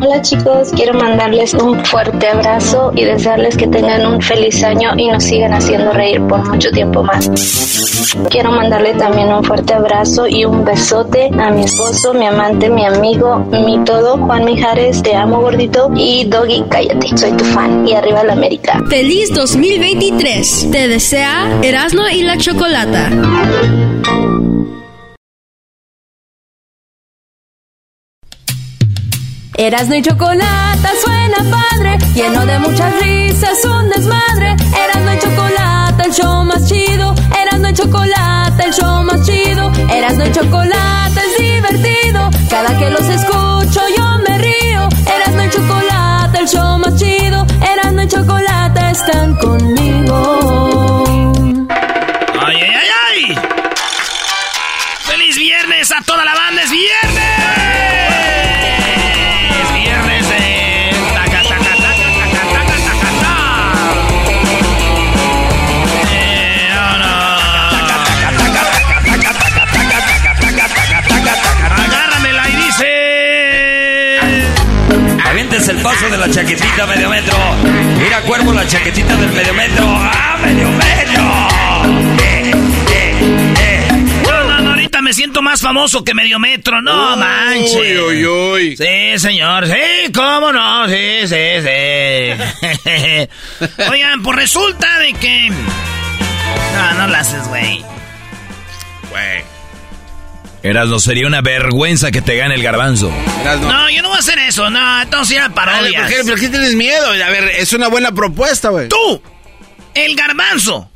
Hola chicos, quiero mandarles un fuerte abrazo y desearles que tengan un feliz año y nos sigan haciendo reír por mucho tiempo más. Quiero mandarle también un fuerte abrazo y un besote a mi esposo, mi amante, mi amigo, mi todo, Juan Mijares, te amo gordito y Doggy, cállate, soy tu fan y arriba la América. Feliz 2023. Te desea Erasmo y la Chocolata. Erasno y chocolate suena padre, lleno de muchas risas, un desmadre. Erasno y chocolate, el show más chido. Erasno y chocolate, el show más chido. Erasno y chocolate es divertido. Cada que los escucho yo me río. Erasno y chocolate, el show más chido. Erasno y chocolate están conmigo. ¡Ay, ay, ay, ay! ¡Feliz viernes a toda la banda! ¡Es viernes! Avientes el paso de la chaquetita medio metro. Mira, cuervo, la chaquetita del medio metro. ¡Ah, medio metro! Eh, eh, eh. No, no, no, ahorita me siento más famoso que medio metro, no manches. Uy, uy, uy. Sí, señor, sí, cómo no, sí, sí, sí. Oigan, pues resulta de que... No, no lo haces, güey. Güey. Erasno, sería una vergüenza que te gane el garbanzo. Erasno. No, yo no voy a hacer eso, no, entonces era Dale, parodias. ¿por, qué, por qué tienes miedo? A ver, es una buena propuesta, güey. Tú, el garbanzo,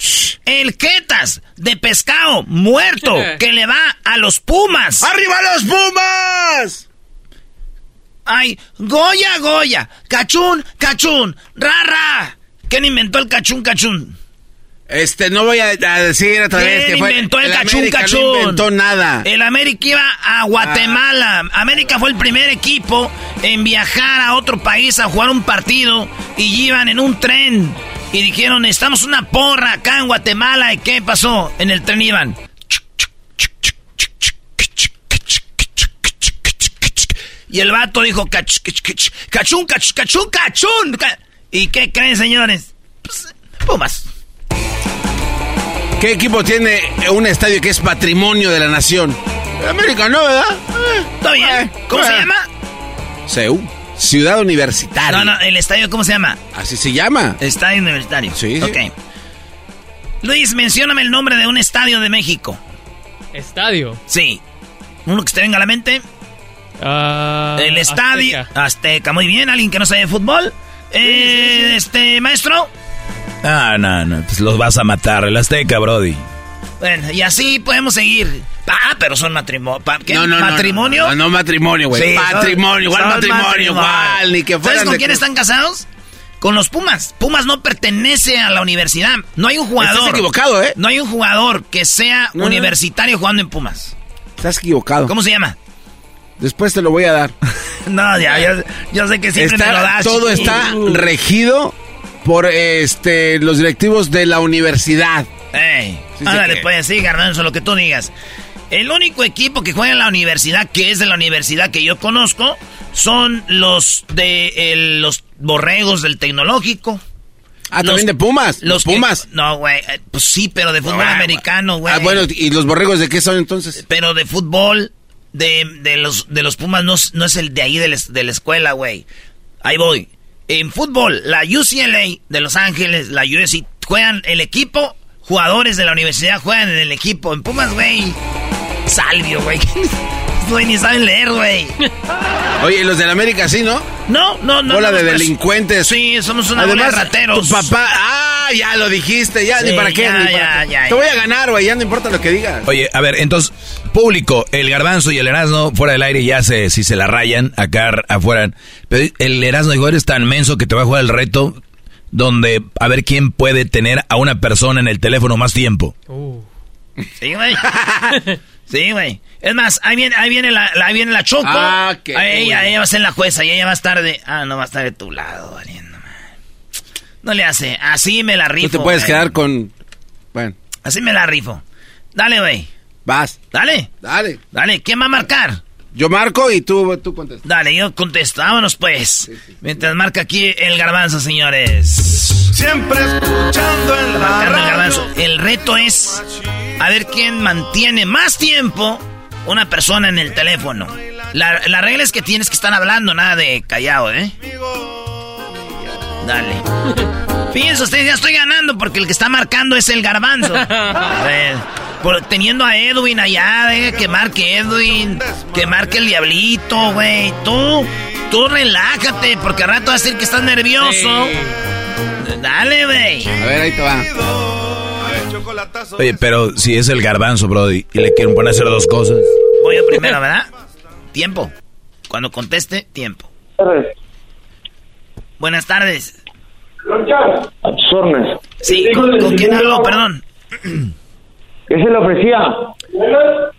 el quetas de pescado muerto que le va a los pumas. ¡Arriba los Pumas! Ay, Goya, Goya, cachún, cachún, rara. ¿Quién inventó el cachún, cachún? Este, no voy a, a decir otra vez ¿Quién que fue... inventó el, cachún, América cachún? No inventó nada. El América iba a Guatemala. América fue el primer equipo en viajar a otro país a jugar un partido y iban en un tren y dijeron, estamos una porra acá en Guatemala. ¿Y qué pasó? En el tren iban. Y el vato dijo, "Cach- cach- cach- cachún, cach- cachún, cachún. ca-". ¿Y qué creen, señores? Pues, Pumas. ¿Qué equipo tiene un estadio que es patrimonio de la nación? América, ¿no, verdad? Eh, ¿Está bien? ¿Cómo se llama? CEU. Ciudad Universitaria. No, no, el estadio, ¿cómo se llama? Así se llama. Estadio Universitario. Sí, sí. Ok. Luis, mencióname el nombre de un estadio de México. Estadio. Sí. Uno que te venga a la mente. Ah, el estadio. Azteca. Azteca. Muy bien. ¿Alguien que no sabe de fútbol? Eh, Este, maestro. Ah, no, no, pues los vas a matar. El Azteca, Brody. Bueno, y así podemos seguir. Ah, pero son matrimonio. ¿Qué? No, no, no, ¿Matrimonio? No, no, no matrimonio, güey. Sí, patrimonio, igual matrimonio, igual. Ni que ¿Sabes fueran con quién están casados? Con los Pumas. Pumas no pertenece a la universidad. No hay un jugador. Estás equivocado, ¿eh? No hay un jugador que sea No, no. universitario jugando en Pumas. Estás equivocado. ¿Cómo se llama? Después te lo voy a dar. No, ya, yo, yo sé que siempre Está- me lo das. todo chiquillo. está regido por este los directivos de la universidad. Ey, Sí, ándale, que- pues sí, Garbanzo, lo que tú digas. El único equipo que juega en la universidad, que es de la universidad que yo conozco, son los de los borregos del tecnológico. Ah, Los- también de Pumas. Los, Pumas. no, güey. eh, Pues sí, pero de fútbol Ah, americano, güey. Ah, bueno, ¿y los borregos de qué son entonces? Pero de fútbol. de, de los, de los Pumas no, es- no es el de ahí de la escuela, güey. Ahí voy. En fútbol, la UCLA de Los Ángeles, la USC, juegan el equipo, jugadores de la universidad juegan en el equipo. En Pumas, güey, Salvio, güey. Güey, ni saben leer, güey. Oye, ¿y los del América sí, no? No, no, no. Bola no, de pues, delincuentes. Sí, somos una bola de rateros. Tu papá, ah, ya lo dijiste, ya, Sí, ni para qué, ya, ni para ya, qué. ya, Te ya. voy a ganar, güey, ya no importa lo que digas. Oye, a ver, entonces, público, el garbanzo y el Erasmo fuera del aire ya sé si se la rayan acá afuera. Pero el Erasmo dijo, eres tan menso que te va a jugar el reto donde a ver quién puede tener a una persona en el teléfono más tiempo. Sí, güey. Sí, güey. Es más, ahí viene, ahí viene la, la- ahí viene la Choco. Ah, qué Ahí ella, ella va a ser la jueza y ella va a estar de... Ah, no va a estar de tu lado, man. No le hace. Así me la rifo. Tú te puedes güey. quedar con... Bueno, Así me la rifo. Dale, güey. vas, Dale. dale. Dale. ¿Quién va a marcar? Yo marco y tú, tú contestas. Dale, yo contesto. Vámonos, pues. Mientras marca aquí el garbanzo, señores. Siempre escuchando en la Marcando el radio. garbanzo. El reto es a ver quién mantiene más tiempo una persona en el teléfono. La, la regla es que tienes que estar hablando, nada de callado, ¿eh? Dale. Fíjense ustedes, ya estoy ganando porque el que está marcando es el garbanzo. A ver, por- teniendo a Edwin allá, eh, que marque Edwin, que marque el diablito, güey. Tú, tú relájate porque al rato vas a decir que estás nervioso. Dale, güey. A ver, ahí te va. El chocolatazo Oye, pero si es el garbanzo, Brody, y le quieren poner a hacer dos cosas. Voy yo primero, ¿verdad? Tiempo. Cuando conteste, tiempo. Buenas tardes. A tus órdenes. Sí, ¿con, con quién hablo? Perdón. ¿Qué se le ofrecía?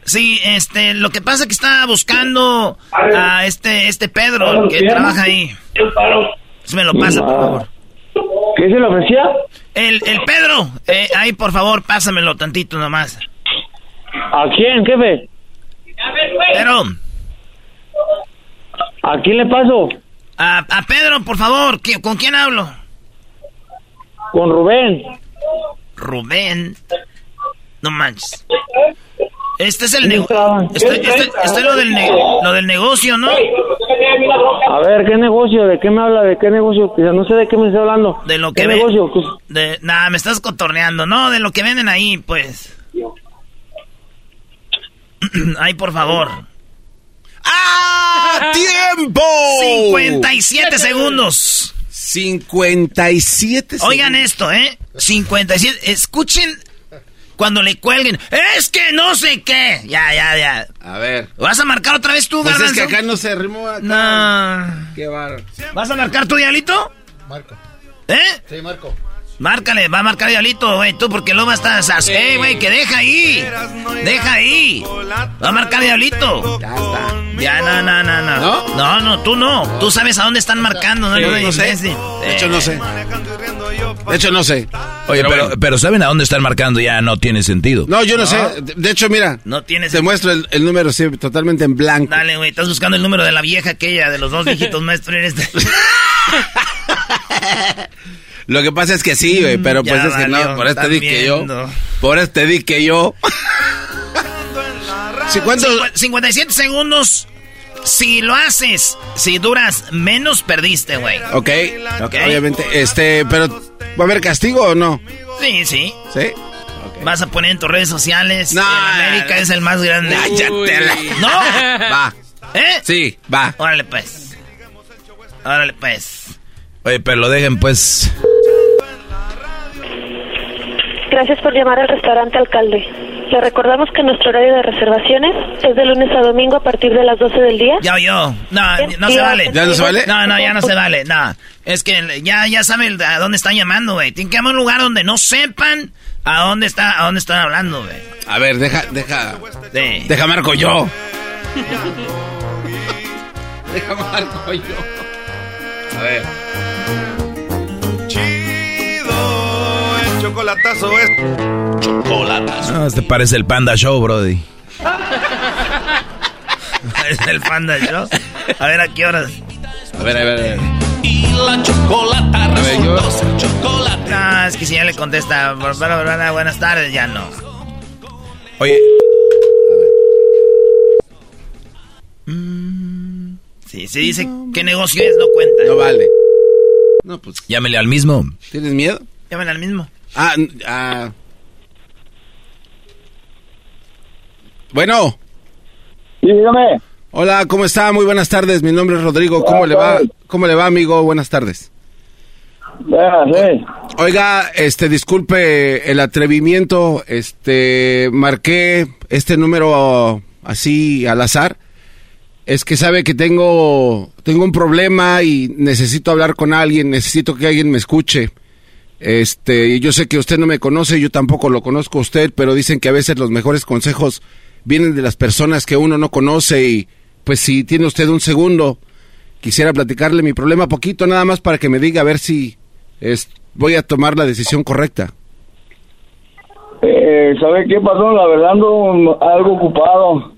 Sí, este, lo que pasa es que estaba buscando a este, este Pedro, que trabaja ahí. Si me lo pasa, por favor. ¿Qué se le ofrecía? El, el Pedro, eh, ahí por favor, pásamelo tantito nomás. ¿A quién, jefe? Pero, ¿A quién le paso? A, a Pedro, por favor, ¿qué- ¿con quién hablo? Con Rubén. Rubén. No manches. Este es el ¿Quién negocio. Este, este- este es lo del, lo del negocio, ¿no? A ver, ¿qué negocio? ¿De qué me habla? ¿De qué negocio? No sé de qué me está hablando. De lo ¿Qué que ve- negocio? De, nada, me estás cotorneando, ¿no? De lo que venden ahí, pues. Ay, por favor. ¡Ah! ¡Tiempo! 57 segundos. 57 Oigan esto, ¿eh? 57. Escuchen cuando le cuelguen. Es que no sé qué. Ya, ya, ya. A ver. ¿Vas a marcar otra vez tú, Pues es Garbanzo? que acá no se rimó. acá. No. Qué bárbaro. ¿Vas a marcar tu diablito? Marco. ¿Eh? Sí, Marco. Márcale, va a marcar diablito, güey, tú, porque luego estás así, ¡eh, güey, que deja ahí! ¡Deja ahí! Va a marcar diablito. Ya está. Ya, no, no, no, no. ¿No? No, no, tú no. Tú sabes a dónde están marcando, ¿no? Sí, No, no sé. De hecho, no sé. De hecho, no sé. Oye, pero, bueno. pero ¿saben a dónde están marcando? Ya no tiene sentido. No, yo no, No. sé. De- De hecho, mira. No tienes... Te muestro el, el número sí, totalmente en blanco. Dale, güey, estás buscando el número de la vieja aquella, de los dos viejitos maestros. en este. Lo que pasa es que sí, güey, pero Ya pues es que valió, no, por eso te di que yo. Por eso te di que yo. ¿Sí, cuánto? Cincu- 57 segundos. Si lo haces, si duras menos, perdiste, güey. Ok, Ok. obviamente. Este, pero ¿va a haber castigo o no? Sí, sí. Sí. Vas a poner en tus redes sociales. No, América es el más grande. La- ¿No? Va. ¿Eh? Sí, va. Órale, pues. Órale, pues. Oye, pero lo dejen, pues. Gracias por llamar al restaurante Alcalde. Le recordamos que nuestro horario de reservaciones es de lunes a domingo a partir de las 12 del día. Ya yo. No, no se vale. ¿Ya no se vale? No, no, ya no se vale. No. Es que ya, ya saben a dónde están llamando, güey. Tienen que llamar a un lugar donde no sepan a dónde está, a dónde están hablando, güey. A ver, deja, deja. Sí. Deja marco yo. deja marco yo. A ver. Chocolatazo es. No, este parece el Panda Show, Brody. es el panda show. A ver a qué horas. A ver, a ver, a ver. Y la chocolata A ver, yo- resultó ser chocolate. No, es que si ya le contesta, "Bla, bla, bla, bla, buenas tardes, ya no. Oye, Sí, se dice qué negocio es, no cuenta. No vale. No, pues. Llámele al mismo. ¿Tienes miedo? Llámele al mismo. Ah, ah. Bueno. Sí, dígame. Hola, ¿cómo está? Muy buenas tardes. Mi nombre es Rodrigo. ¿Cómo le va? ¿Cómo le va, amigo? Buenas tardes. Oiga, este, disculpe el atrevimiento, este, marqué este número así al azar. Es que sabe que tengo, tengo un problema y necesito hablar con alguien, necesito que alguien me escuche. Este, y yo sé que usted no me conoce, yo tampoco lo conozco a usted, pero dicen que a veces los mejores consejos vienen de las personas que uno no conoce y pues si tiene usted un segundo, quisiera platicarle mi problema poquito nada más para que me diga a ver si es, voy a tomar la decisión correcta. Eh, ¿Sabe qué pasó? La verdad ando algo ocupado.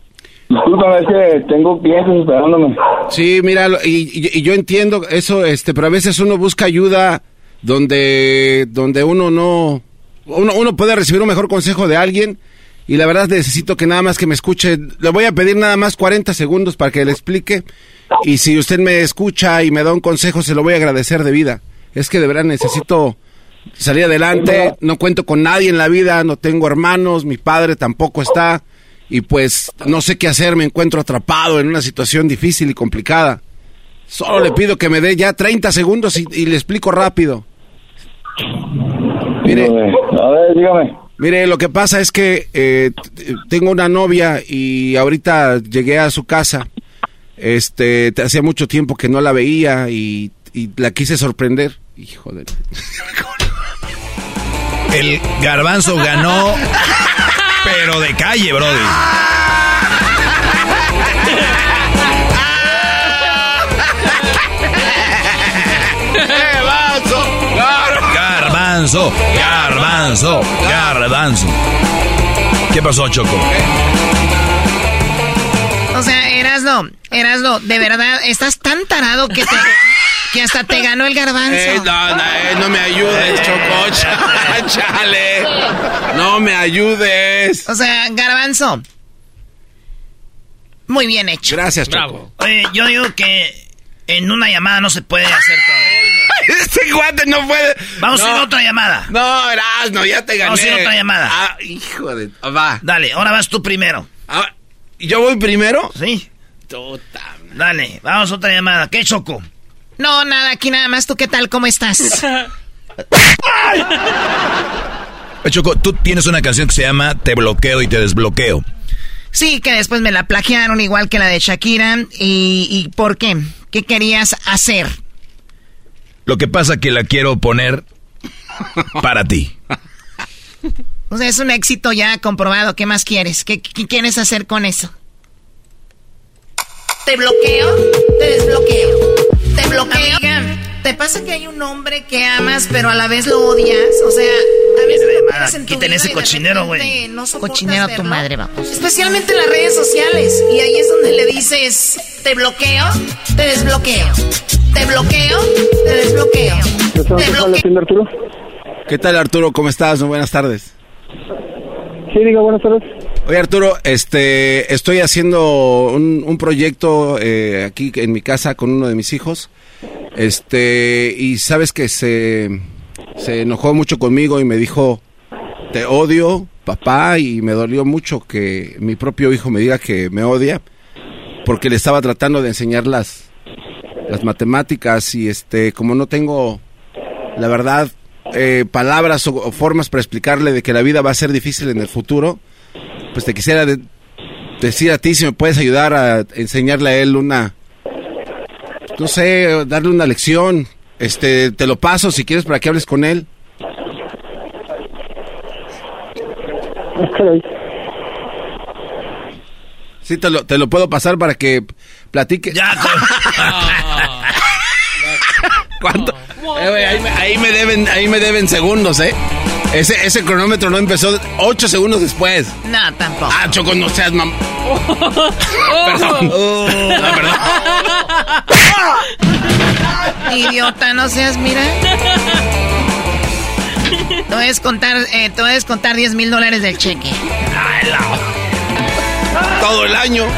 Discúlpame, es que tengo clientes esperándome. Sí, mira, y, y- y yo entiendo eso, este, pero a veces uno busca ayuda donde, donde uno no, uno, uno puede recibir un mejor consejo de alguien y la verdad necesito que nada más que me escuche. Le voy a pedir nada más 40 segundos para que le explique y si usted me escucha y me da un consejo se lo voy a agradecer de vida. Es que de verdad necesito salir adelante, no cuento con nadie en la vida, no tengo hermanos, mi padre tampoco está y pues no sé qué hacer, me encuentro atrapado en una situación difícil y complicada. Solo le pido que me dé ya 30 segundos y, y le explico rápido. Mire, a ver, dígame. Mire, lo que pasa es que eh, tengo una novia y ahorita llegué a su casa. Este, te- hacía mucho tiempo que no la veía y, y la quise sorprender. Hijo de... El garbanzo ganó, pero de calle, brody. Garbanzo, garbanzo, garbanzo. ¿Qué pasó, Choco? O sea, Erasno, Erasno, de verdad, estás tan tarado que te, que hasta te ganó el garbanzo. Eh, no, no, eh, no me ayudes, Choco, cha- chale. No me ayudes. O sea, garbanzo. Muy bien hecho. Gracias, Choco. Oye, yo digo que en una llamada no se puede hacer todo. Este guante no puede. Vamos a ir otra llamada. No, Erasno, ya te gané. Vamos a ir a otra llamada. Ah, hijo de... Va. Dale, ahora vas tú primero. Ah, ¿Yo voy primero? Sí. Dale, vamos a otra llamada. ¿Qué, Choco? No, nada, aquí nada más. ¿Tú qué tal? ¿Cómo estás? Eh, Choco, tú tienes una canción que se llama Te bloqueo y te desbloqueo. Sí, que después me la plagiaron igual que la de Shakira. ¿Y, y por qué? ¿Qué querías hacer? Lo que pasa que la quiero poner para ti. O sea, es un éxito ya comprobado. ¿Qué más quieres? ¿Qué, qué quieres hacer con eso? Te bloqueo, te desbloqueo, te bloqueo. Amiga, ¿te pasa que hay un hombre que amas pero a la vez lo odias? O sea, a veces lo tienes en tu Quiten vida ese cochinero, güey. no Cochinero a tu verlo. madre, vamos. Especialmente en las redes sociales. Y ahí es donde le dices, te bloqueo, te desbloqueo, te bloqueo, te desbloqueo. Te bloqueo. Arturo? ¿Qué tal, Arturo? ¿Cómo estás? Muy buenas tardes. Sí, diga, buenas tardes. Oye, Arturo, este, estoy haciendo un, proyecto eh, aquí en mi casa con uno de mis hijos. Este, y sabes que se, se enojó mucho conmigo y me dijo, te odio, papá, y me dolió mucho que mi propio hijo me diga que me odia, porque le estaba tratando de enseñar las, las matemáticas y este, como no tengo, la verdad, eh, palabras o formas para explicarle de que la vida va a ser difícil en el futuro, pues te quisiera de- decir a ti si me puedes ayudar a enseñarle a él una, no sé, darle una lección. Este, te lo paso si quieres para que hables con él. Sí, te lo, te lo puedo pasar para que platique. Ya, ¿Cuánto? Eh, güey, ahí, me, ahí me deben, ahí me deben segundos, ¿eh? Ese, ese cronómetro no empezó ocho segundos después. No, tampoco. Ah, Choco, no seas mam... Perdón. Ah, perdón. Idiota, no seas, mira. Te voy a descontar, eh, te voy a descontar 10 mil dólares del cheque. Todo el año.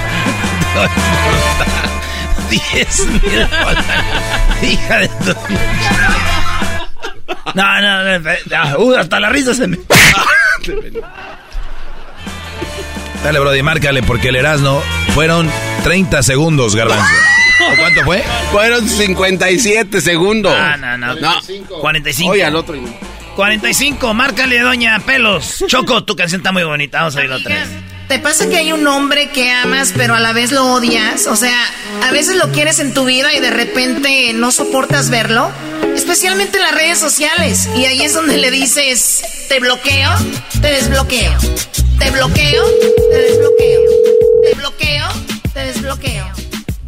10 mil dólares. Hija de tu... No, no, no, no, uh, hasta la risa se me... Dale, Brody, márcale, porque el Erasmo fueron 30 segundos, Garbanzo. ¿O cuánto fue? Fueron 57 segundos. Ah, no, no. No. 45. Oye, al otro. 45, márcale, doña Pelos. Choco, tu canción está muy bonita. Vamos a oírla otra vez. ¿Te pasa que hay un hombre que amas pero a la vez lo odias? O sea, a veces lo quieres en tu vida y de repente no soportas verlo. Especialmente en las redes sociales. Y ahí es donde le dices, te bloqueo, te desbloqueo. Te bloqueo, te desbloqueo. Te bloqueo, te desbloqueo.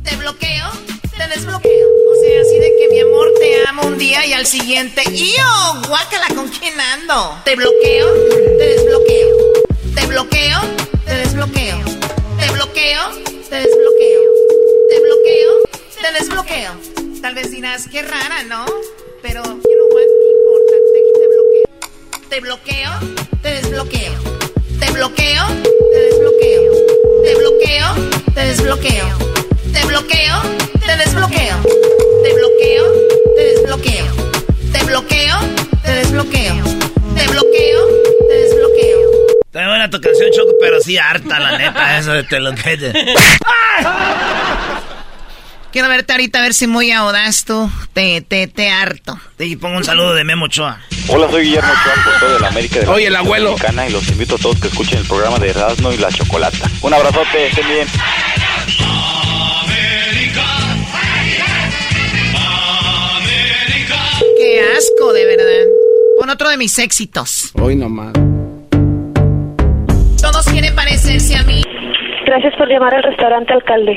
Te bloqueo, te desbloqueo. O sea, así de que mi amor te amo un día y al siguiente, ¡yo! Guácala, ¿con quién ando? Te bloqueo, te desbloqueo. Te bloqueo, te desbloqueo. Te bloqueo, te desbloqueo. Te bloqueo, te desbloqueo. Tal vez dirás, qué rara, ¿no? Pero, you know what, ¿qué importa? Te bloqueo, te desbloqueo. Te bloqueo, te desbloqueo. Te bloqueo, te desbloqueo. Te bloqueo, te desbloqueo. Te bloqueo, te desbloqueo. Te bloqueo, te desbloqueo. Te bloqueo, te desbloqueo. Está buena tu canción, Choco, pero sí harta, la neta, eso de te lo que... Quiero verte ahorita a ver si muy audaz tú. Te, te, te harto. Y pongo un saludo de Memo Ochoa. Hola, soy Guillermo Ochoa, portero de la América de la Oye, el abuelo. Mexicana, y los invito a todos que escuchen el programa de Erasmo y la Chocolata. Un abrazote, estén bien. Qué asco, de verdad. Pon otro de mis éxitos. Hoy nomás. Todos quieren parecerse a mí. Gracias por llamar al restaurante Alcalde.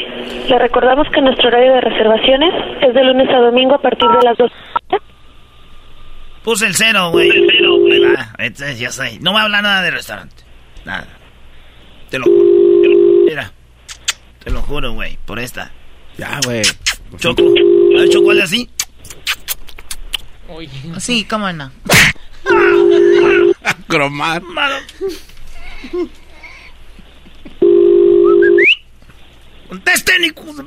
Le recordamos que nuestro horario de reservaciones es de lunes a domingo a partir de las 2. Puse el cero, güey. Ahí va, entonces ya sé. No voy a hablar nada de restaurante. Nada. Te lo juro. Mira. Te lo juro, güey. Por esta. Ya, güey. Choco. Ver, Choco, hazle así. Sí, cómo no. Cromar. Malo. Contesten, hijos de-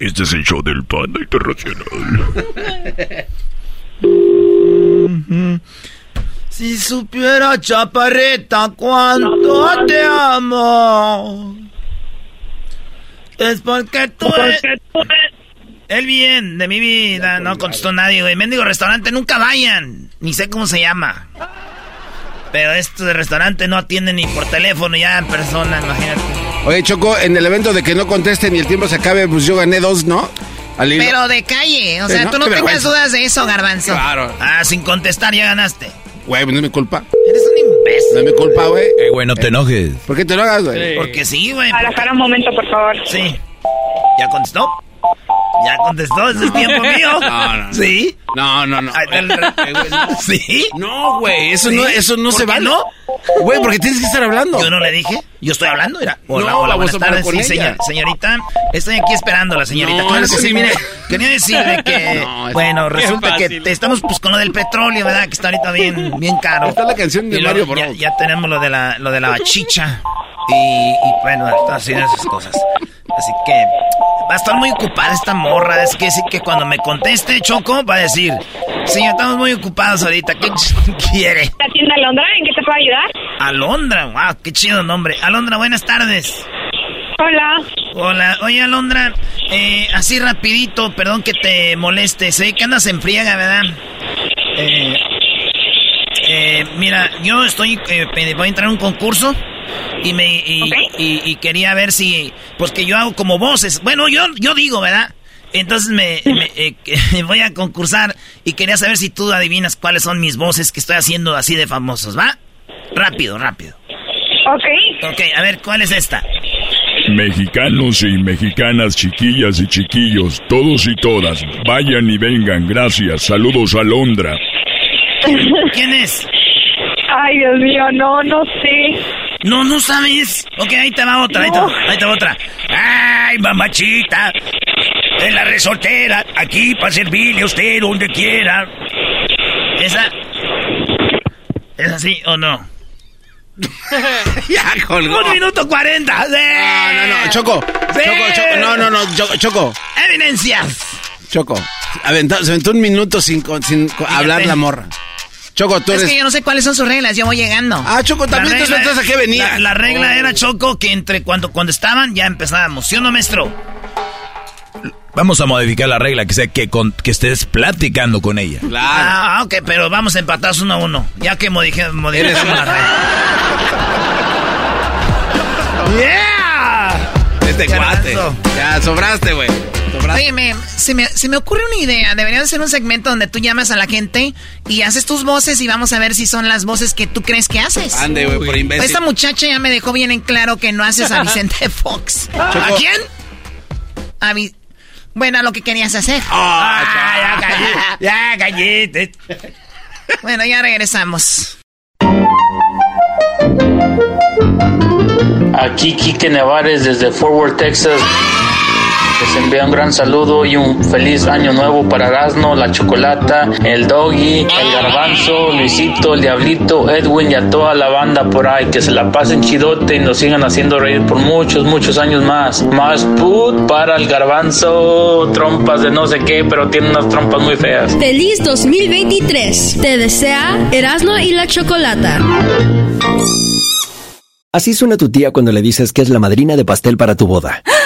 Este es el show del Panda Internacional. Si supiera, chaparrita, cuánto te amo. Es porque tú eres... El bien de mi vida. No contestó nadie, güey. Mendigo restaurante, nunca vayan. Ni sé cómo se llama. Pero esto de restaurante no atienden ni por teléfono, ya en persona, imagínate. Oye, Choco, en el evento de que no contesten y el tiempo se acabe, pues yo gané dos, ¿no? Pero de calle. O Sí, sea, ¿no? tú no Qué tengas vergüenza. dudas de eso, Garbanzo. Claro. Ah, sin contestar ya ganaste. Güey, pues no es mi culpa. Eres un imbécil. No es mi culpa, güey. Eh, güey, no te enojes. ¿Por qué te lo hagas, güey? Porque sí, güey. Para un momento, por favor. Sí. ¿Ya contestó? ¿Ya contestó? ¿Ese es tiempo mío? No, no, no. ¿Sí? No, no, no. ¿Sí? No, güey, eso ¿Sí? no, eso no ¿Por se qué vale. no? Güey, porque tienes que estar hablando. Yo no le dije. Yo estoy hablando, era. Hola, No, hola, buenas tardes. Sí, señor- señorita. Estoy aquí esperando a la señorita. No, claro que sí, mire. Quería decirle que, No, bueno, resulta que te- estamos pues con lo del petróleo, ¿verdad? Que está ahorita bien, bien caro. Está la canción de Mario ya, Bros. ya tenemos lo de la, lo de la chicha. Y, y bueno, así de esas cosas. Así que va a estar muy ocupada esta morra. Es que sí que cuando me conteste Choco va a decir, señor, estamos muy ocupados ahorita. ¿Qué quiere? ¿La tienda Alondra? ¿En qué te puedo ayudar? Alondra, wow, qué chido nombre. Alondra, buenas tardes. Hola. Hola, oye Alondra, eh, así rapidito, perdón que te moleste, sé que andas en friega, ¿verdad? Eh, eh, mira, yo estoy, eh, voy a entrar a un concurso y me y, y- y quería ver si, pues que yo hago como voces, bueno, yo, yo digo, ¿verdad? Entonces me, me, eh, voy a concursar y quería saber si tú adivinas cuáles son mis voces que estoy haciendo así de famosos, ¿va? Rápido, rápido. Ok. Ok, a ver, ¿cuál es esta? Mexicanos y mexicanas, chiquillas y chiquillos, todos y todas, vayan y vengan, gracias. Saludos a Londra. ¿Quién es? Ay, Dios mío, no, no sé. No, no sabes. Ok, ahí te va otra, ahí te va, ahí te va otra. Ay, mamachita, en la resortera, aquí para servirle a usted donde quiera. ¿Esa? ¿Es así o no? ya colgó. Un minuto cuarenta. No, no, no, Choco. Sí. Choco, Choco. No, no, no, Choco. Choco. Evidencias. Choco. Aventó- se aventó un minuto sin, sin hablar la morra. Choco, tú Es eres... que yo no sé cuáles son sus reglas, yo voy llegando. Ah, Choco, también tú sabes a qué venía. La, la regla era, Choco, que entre cuando, cuando estaban ya empezábamos. ¿Sí o no, maestro? Vamos a modificar la regla, que sea que, con- que estés platicando con ella. Ah, ok, pero vamos a empatar uno a uno. Ya que modificamos la regla. ¡Yeah! Este cuate. Ya, sobraste, güey. Oye, me- se, me, se me ocurre una idea. Debería de ser un segmento donde tú llamas a la gente y haces tus voces y vamos a ver si son las voces que tú crees que haces. Ande, güey, por imbécil. Esta muchacha ya me dejó bien en claro que no haces a Vicente Fox. ¿A quién? A Vi- Bueno, a lo que querías hacer. Ah, ya callé. Ya cállate. Bueno, ya regresamos. Aquí Quique Nevares desde Fort Worth, Texas. Les envía un gran saludo y un feliz año nuevo para Erasmo, la Chocolata, el Doggy, el Garbanzo, Luisito, el Diablito, Edwin y a toda la banda por ahí. Que se la pasen chidote y nos sigan haciendo reír por muchos, muchos años más. Más put para el Garbanzo, trompas de no sé qué, pero tiene unas trompas muy feas. Feliz 2023. Te desea Erasmo y la Chocolata. Así suena tu tía cuando le dices que es la madrina de pastel para tu boda.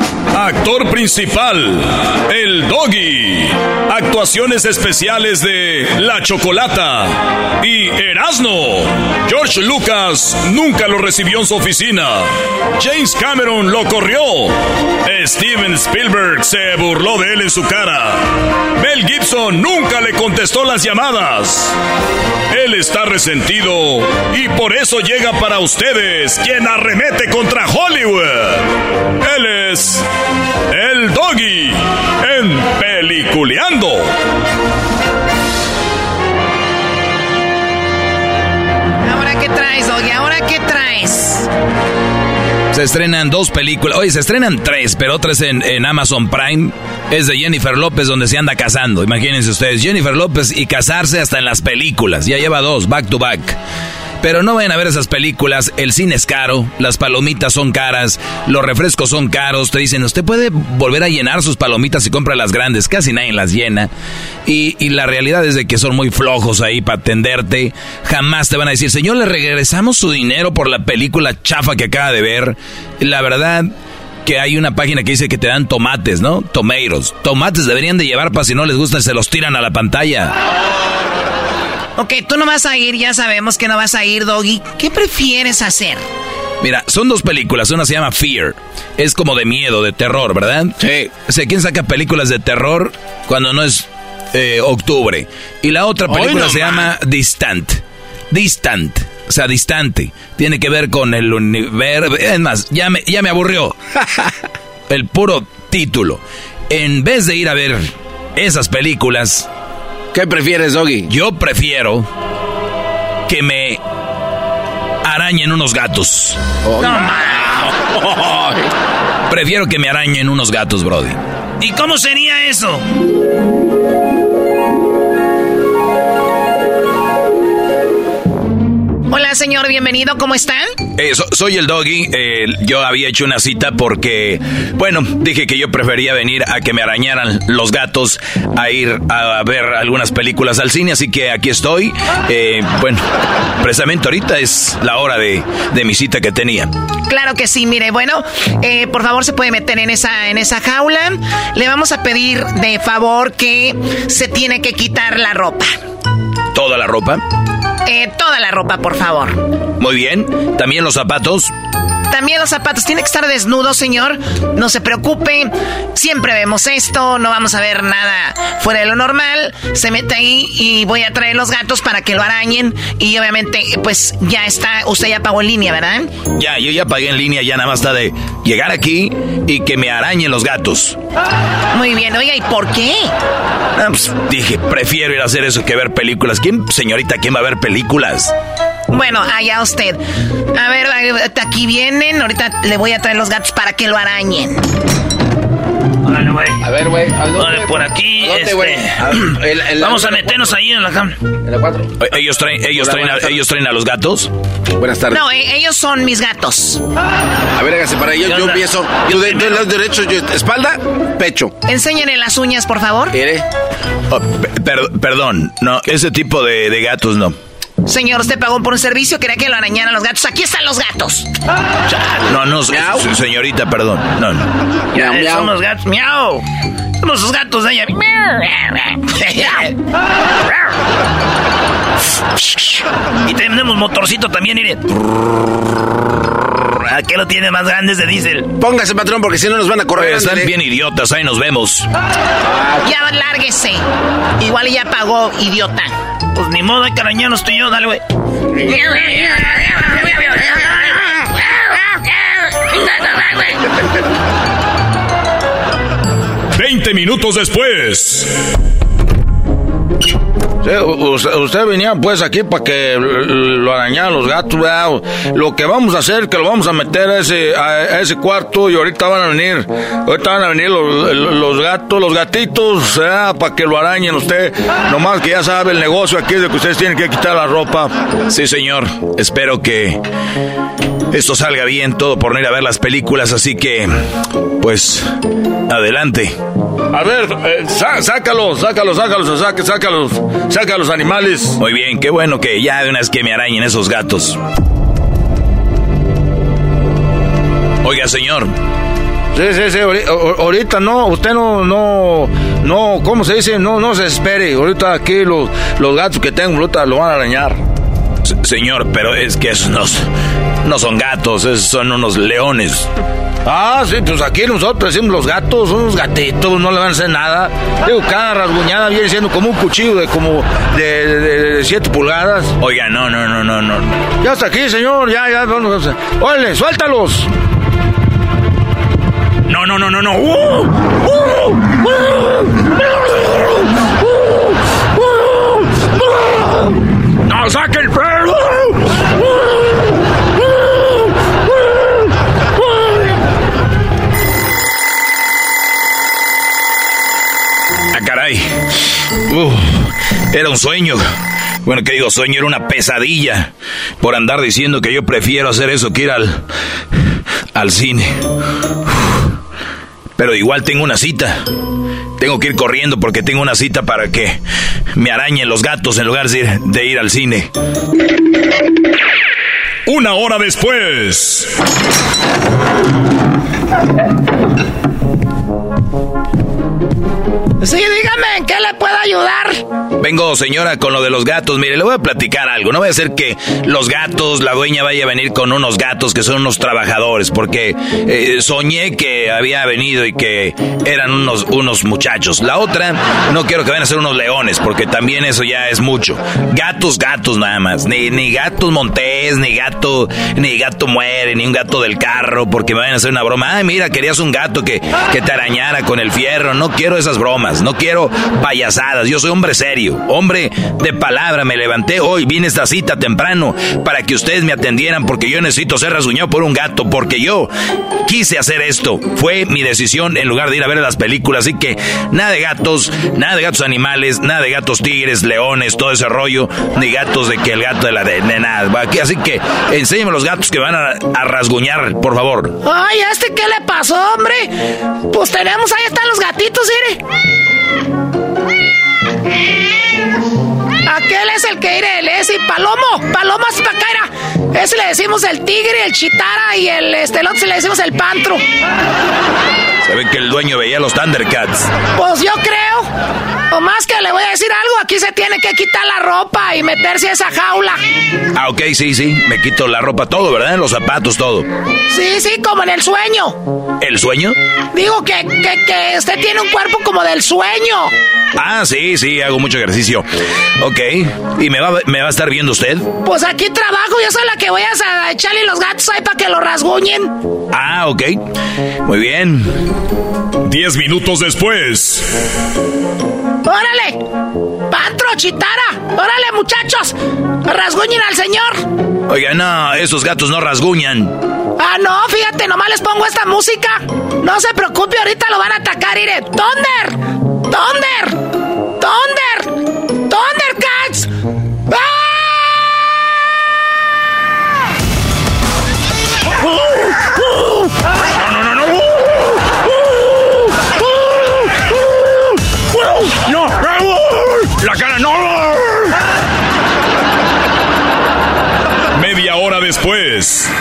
Actor principal, el Doggy. Actuaciones especiales de La Chocolata y Erasno. George Lucas nunca lo recibió en su oficina. James Cameron lo corrió. Steven Spielberg se burló de él en su cara. Mel Gibson nunca le contestó las llamadas. Él está resentido y por eso llega para ustedes quien arremete contra Hollywood. Él es Doggy en Peliculeando. ¿Ahora qué traes, Doggy? ¿Ahora qué traes? Se estrenan dos películas. Oye, se estrenan tres, pero otras en, en Amazon Prime. Es de Jennifer López, donde se anda casando. Imagínense ustedes, Jennifer López y casarse hasta en las películas. Ya lleva dos, back to back. Pero no vayan a ver esas películas. El cine es caro, las palomitas son caras, los refrescos son caros. Te dicen, usted puede volver a llenar sus palomitas y compra las grandes. Casi nadie las llena. Y, y la realidad es de que son muy flojos ahí para atenderte. Jamás te van a decir, señor, le regresamos su dinero por la película chafa que acaba de ver. La verdad que hay una página que dice que te dan tomates, ¿no? Tomatoes. Tomates deberían de llevar para si no les gusta se los tiran a la pantalla. Ok, tú no vas a ir, ya sabemos que no vas a ir, Doggy. ¿Qué prefieres hacer? Mira, son dos películas. Una se llama Fear. Es como de miedo, de terror, ¿verdad? Sí. O sea, ¿quién saca películas de terror cuando no es eh, octubre? Y la otra película no se llama Distant. Distant. O sea, distante. Tiene que ver con el universo. Es más, ya me, ya me aburrió. el puro título. En vez de ir a ver esas películas. ¿Qué prefieres, Doggy? Yo prefiero que me arañen unos gatos. Oh, Prefiero que me arañen unos gatos, Brody. ¿Y cómo sería eso? Hola, señor, bienvenido, ¿cómo están? Eh, soy el doggy. Eh, yo había hecho una cita porque, bueno, dije que yo prefería venir a que me arañaran los gatos a ir a ver algunas películas al cine, así que aquí estoy. Eh, bueno, precisamente ahorita es la hora de, de, mi cita que tenía. Claro que sí, mire, bueno, por favor se puede meter en esa, en esa jaula. Le vamos a pedir de favor que se tiene que quitar la ropa. ¿Toda la ropa? Eh, toda la ropa, por favor. Muy bien. ¿También los zapatos? También los zapatos. Tiene que estar desnudo, señor. No se preocupe. Siempre vemos esto. No vamos a ver nada fuera de lo normal. Se mete ahí y voy a traer los gatos para que lo arañen. Y obviamente, pues ya está. Usted ya pagó en línea, ¿verdad? Ya, yo ya pagué en línea. Ya nada más está de llegar aquí y que me arañen los gatos. Muy bien. Oiga, ¿y por qué? Ah, pues, dije, prefiero ir a hacer eso que ver películas. ¿Quién, señorita, quién va a ver películas? Bueno, allá usted. A ver, aquí vienen. Ahorita le voy a traer los gatos para que lo arañen. A ver, güey. por aquí. Este, vamos a meternos ahí en la cama. En la cuatro. ¿Ellos traen, ellos, traen a, ¿Ellos traen a los gatos? Buenas tardes. No, eh, ellos son mis gatos. A ver, hágase para ellos. Yo empiezo. Yo de, los derechos, espalda, pecho. Enséñenle las uñas, por favor. Oh, perdón, no, ese tipo de, de gatos no. Señor, usted pagó por un servicio, quería que lo arañaran los gatos. Aquí están los gatos. No, no, señorita, perdón. No, no. Ya, miau. Somos gatos. Miau. Somos los gatos de ella. y tenemos motorcito también, mire. ¿A qué lo tiene más grande ese diésel? Póngase, patrón, porque si no nos van a correr. están bien idiotas, ahí nos vemos. Ya lárguese. Igual ya pagó, idiota. Pues ni modo, hay que arañarnos tú y yo, dale, güey. 20 minutos después. Usted, venía pues aquí para que lo arañaran los gatos, Lo que vamos a hacer que lo vamos a meter a ese, a, ese cuarto y ahorita van a venir, ahorita van a venir los, gatos, los gatitos, para que lo arañen usted. Nomás que ya sabe el negocio aquí de que ustedes tienen que quitar la ropa. Sí, señor. Espero que esto salga bien, todo por no ir a ver las películas, así que, pues, adelante. A ver, eh, sácalos, sácalos, sácalos, sácalos, sácalos, saca los animales. Muy bien, qué bueno que ya de una vez que me arañen esos gatos. Oiga, señor. Sí, sí, sí, ahorita no, usted no, no, no, ¿cómo se dice? No, no se espere. Ahorita aquí los, los gatos que tengo, ahorita lo van a arañar. señor, pero es que esos no, no son gatos, esos son unos leones. Ah, sí, pues aquí nosotros decimos los gatos, unos gatitos, no le van a hacer nada. Digo, cada rasguñada viene siendo como un cuchillo de como de 7 pulgadas. Oiga, no, no, no, no, no. Ya está aquí, señor, ya, ya, vamos a... Órale, suéltalos. No, no, no, no, no. ¡Uh! ¡Uh! ¡Uh! ¡No, saque el perro! Era un sueño. Bueno, ¿qué digo? Sueño era una pesadilla por andar diciendo que yo prefiero hacer eso que ir al, al cine. Pero igual tengo una cita. Tengo que ir corriendo porque tengo una cita para que me arañen los gatos en lugar de ir, de ir al cine. Una hora después. Sí, dígame, ¿en qué le puedo ayudar? Vengo, señora, con lo de los gatos. Mire, le voy a platicar algo. No voy a hacer que los gatos, la dueña vaya a venir con unos gatos que son unos trabajadores, porque eh, soñé que había venido y que eran unos, unos muchachos. La otra, no quiero que vayan a ser unos leones, porque también eso ya es mucho. Gatos, gatos nada más. Ni, ni gatos montés, ni gato, ni gato muere, ni un gato del carro, porque me vayan a hacer una broma. Ay, mira, querías un gato que, que te arañara con el fierro. No quiero esas bromas. No quiero payasadas. Yo soy hombre serio, hombre de palabra. Me levanté hoy, vine esta cita temprano para que ustedes me atendieran porque yo necesito ser rasguñado por un gato, porque yo quise hacer esto. Fue mi decisión en lugar de ir a ver las películas. Así que nada de gatos, nada de gatos animales, nada de gatos tigres, leones, todo ese rollo, ni gatos de que el gato de la de, nada. Así que enséñame los gatos que van a, a rasguñar, por favor. Ay, ¿a este qué le pasó, hombre? Pues tenemos, ahí están los gatitos, mire. Aquel es el que iré, el ese Palomo, Palomo es para Ese le decimos el tigre, el chitara y el este, le decimos el pantro. Se ve que el dueño veía los Thundercats. Pues yo creo. O más que le voy a decir algo, aquí se tiene que quitar la ropa y meterse a esa jaula. Ah, ok, sí, sí. Me quito la ropa todo, ¿verdad? Los zapatos, todo. Sí, sí, como en el sueño. ¿El sueño? Digo que, que, que usted tiene un cuerpo como del sueño. Ah, sí, sí, hago mucho ejercicio. Ok. ¿Y me va, me va a estar viendo usted? Pues aquí trabajo, yo soy la que voy a echarle los gatos ahí para que lo rasguñen. Ah, ok. Muy bien. Diez minutos después. ¡Órale! ¡Pantro, chitara! ¡Órale, muchachos! ¡Rasguñen al señor! Oiga, no, esos gatos no rasguñan. Ah, no, fíjate, nomás les pongo esta música. No se preocupe, ahorita lo van a atacar, iré. ¡Thunder! ¡Thunder! ¡Thunder! ¡Thundercats! Después.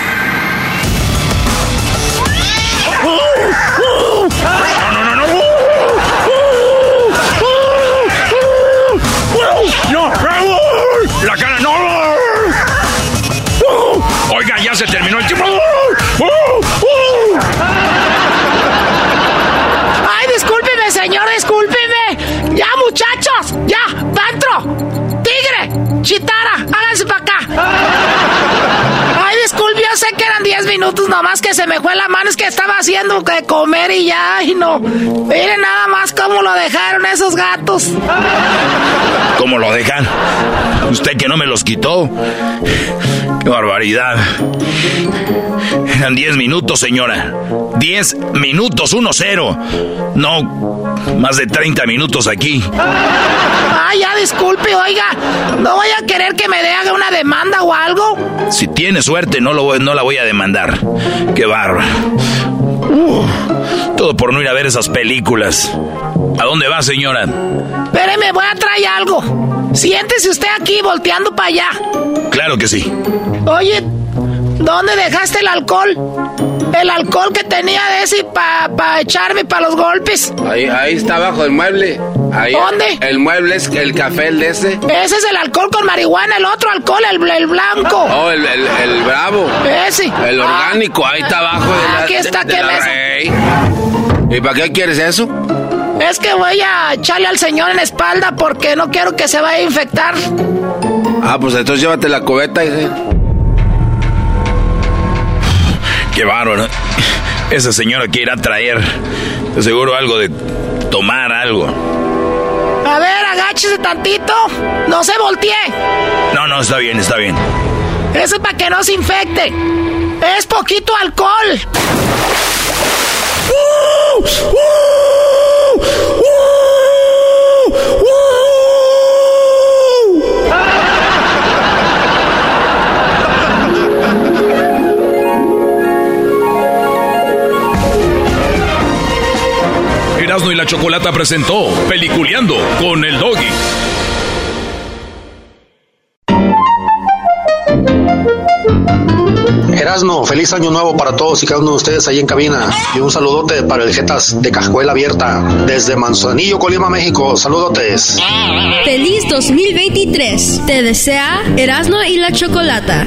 Minutos nomás que se me fue la mano, es que estaba haciendo que comer y ya, ay no. Miren nada más cómo lo dejaron esos gatos. ¿Cómo lo dejan? Usted que no me los quitó. ¡Qué barbaridad! Eran 10 minutos, señora. 10 minutos, 1-0. No, más de 30 minutos aquí. Ay, ya disculpe, oiga. ¿No voy a querer que me dé haga una demanda o algo? Si tiene suerte, no, lo voy- no la voy a demandar. ¡Qué bárbaro! Uh, todo por no ir a ver esas películas. ¿A dónde va, señora? Espéreme, voy a traer algo. Siéntese usted aquí volteando para allá. Claro que sí. Oye, ¿dónde dejaste el alcohol? El alcohol que tenía de ese para echarme para los golpes. Ahí, ahí está abajo el mueble. Ahí, ¿Dónde? El mueble es el café, el de ese. Ese es el alcohol con marihuana, el otro alcohol, el, el blanco. Oh, el, el, el bravo. Ese. El Ah. orgánico, ahí está abajo de la, Aquí está, de ¿qué la? Rey. ¿Y para qué quieres eso? Es que voy a echarle al señor en la espalda porque no quiero que se vaya a infectar. Ah, pues entonces llévate la cubeta y... Qué bárbaro. Esa señora que irá a traer. De seguro algo de tomar algo. A ver, agáchese tantito. No se voltee. No, no, está bien, está bien. Eso es para que no se infecte. Es poquito alcohol. Erasmo y la Chocolata presentó Peliculeando con el Doggy. Erasmo, feliz año nuevo para todos y cada uno de ustedes ahí en cabina. Y un saludote para el Jetas de Cajuela Abierta, desde Manzanillo, Colima, México. Saludotes. Feliz 2023. Te desea Erasmo y la Chocolata.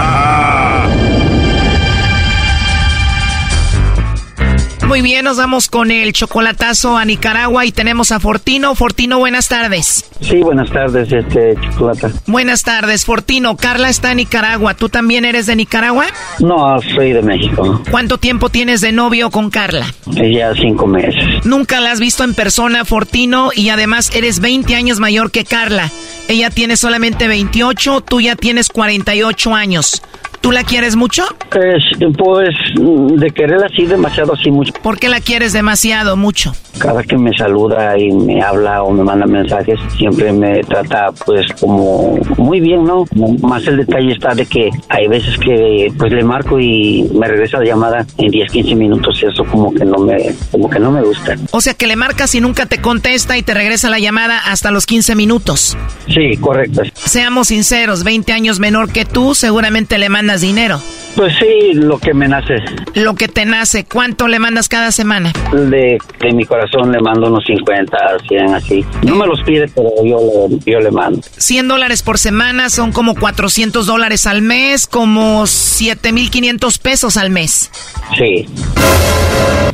Muy bien, nos vamos con el chocolatazo a Nicaragua y tenemos a Fortino. Fortino, buenas tardes. Sí, buenas tardes, este chocolata. Buenas tardes, Fortino. Carla está en Nicaragua. ¿Tú también eres de Nicaragua? No, soy de México. ¿Cuánto tiempo tienes de novio con Carla? Ya cinco meses. Nunca la has visto en persona, Fortino, y además eres 20 años mayor que Carla. Ella tiene solamente 28, tú ya tienes 48 años. ¿Tú la quieres mucho? Pues, pues de querer así demasiado, así mucho. ¿Por qué la quieres demasiado, mucho? Cada que me saluda y me habla o me manda mensajes, siempre me trata pues como muy bien, ¿no? Más el detalle está de que hay veces que pues le marco y me regresa la llamada en 10, 15 minutos y eso como que no me, como que no me gusta. O sea que le marcas y nunca te contesta y te regresa la llamada hasta los 15 minutos. Sí, correcto. Seamos sinceros, 20 años menor que tú, seguramente le dinero. Pues sí, lo que me nace. Lo que te nace, ¿cuánto le mandas cada semana? De, de mi corazón le mando unos 50, 100 así. No me los pide, pero yo le, yo le mando. 100 dólares por semana son como 400 dólares al mes, como 7,500 pesos al mes. Sí.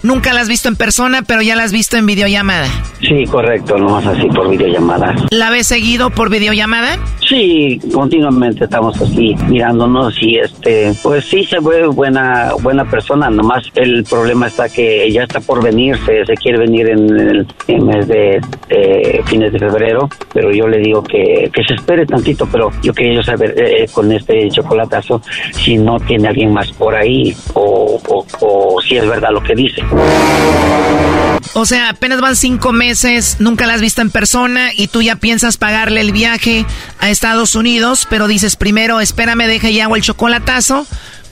Nunca la has visto en persona, pero ya la has visto en videollamada. Sí, correcto, nomás así por videollamada. ¿La ves seguido por videollamada? Sí, continuamente estamos así mirándonos y este, pues sí se ve buena buena persona, nomás el problema está que ella está por venirse, se quiere venir en el mes de, fines de febrero, pero yo le digo que, que se espere tantito, pero yo quería saber eh, con este chocolatazo si no tiene alguien más por ahí o, o, si es verdad lo que dice. O sea, apenas van cinco meses, nunca la has visto en persona y tú ya piensas pagarle el viaje a Estados Unidos, pero dices primero, espérame, deja y hago el chocolatazo.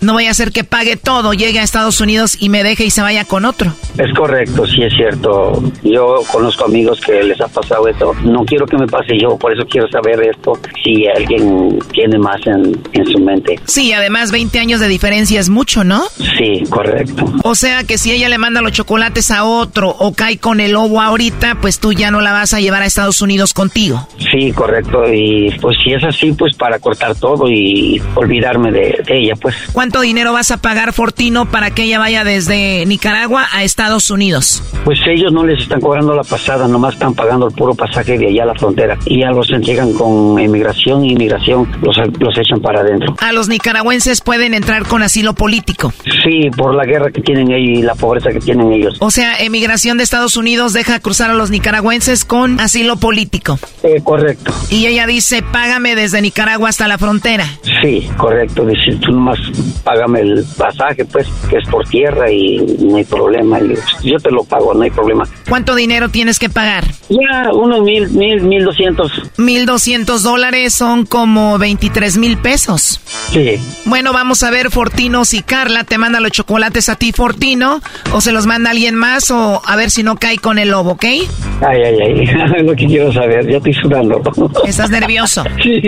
No vaya a ser que pague todo, llegue a Estados Unidos y me deje y se vaya con otro. Es correcto, sí es cierto. Yo conozco amigos que les ha pasado esto. No quiero que me pase yo, por eso quiero saber esto, si alguien tiene más en, en su mente. Sí, además 20 años de diferencia es mucho, ¿no? Sí, correcto. O sea que si ella le manda los chocolates a otro o cae con el lobo ahorita, pues tú ya no la vas a llevar a Estados Unidos contigo. Sí, correcto. Y pues si es así, pues para cortar todo y olvidarme de, de ella, pues. ¿Cuánto dinero vas a pagar Fortino para que ella vaya desde Nicaragua a Estados Unidos? Pues ellos no les están cobrando la pasada, nomás están pagando el puro pasaje de allá a la frontera. Y ya los entregan con inmigración y inmigración los, los echan para adentro. A los nicaragüenses pueden entrar con asilo político. Sí, por la guerra que tienen ellos y la pobreza que tienen ellos. O sea, emigración de Estados Unidos deja cruzar a los nicaragüenses con asilo político. Eh, correcto. Y ella dice, págame desde Nicaragua hasta la frontera. Sí, correcto. Dice, tú nomás págame el pasaje, pues, que es por tierra y no hay problema. Y yo te lo pago, no hay problema. ¿Cuánto dinero tienes que pagar? Ya, unos mil, mil, mil doscientos. Mil doscientos dólares son como veintitrés mil pesos. Sí. Bueno, vamos a ver, Fortino, si Carla te manda los chocolates a ti, Fortino, o se los manda alguien más, o a ver si no cae con el lobo, ¿ok? Ay, ay, ay, es lo que quiero saber, ya estoy sudando. ¿Estás nervioso? Sí.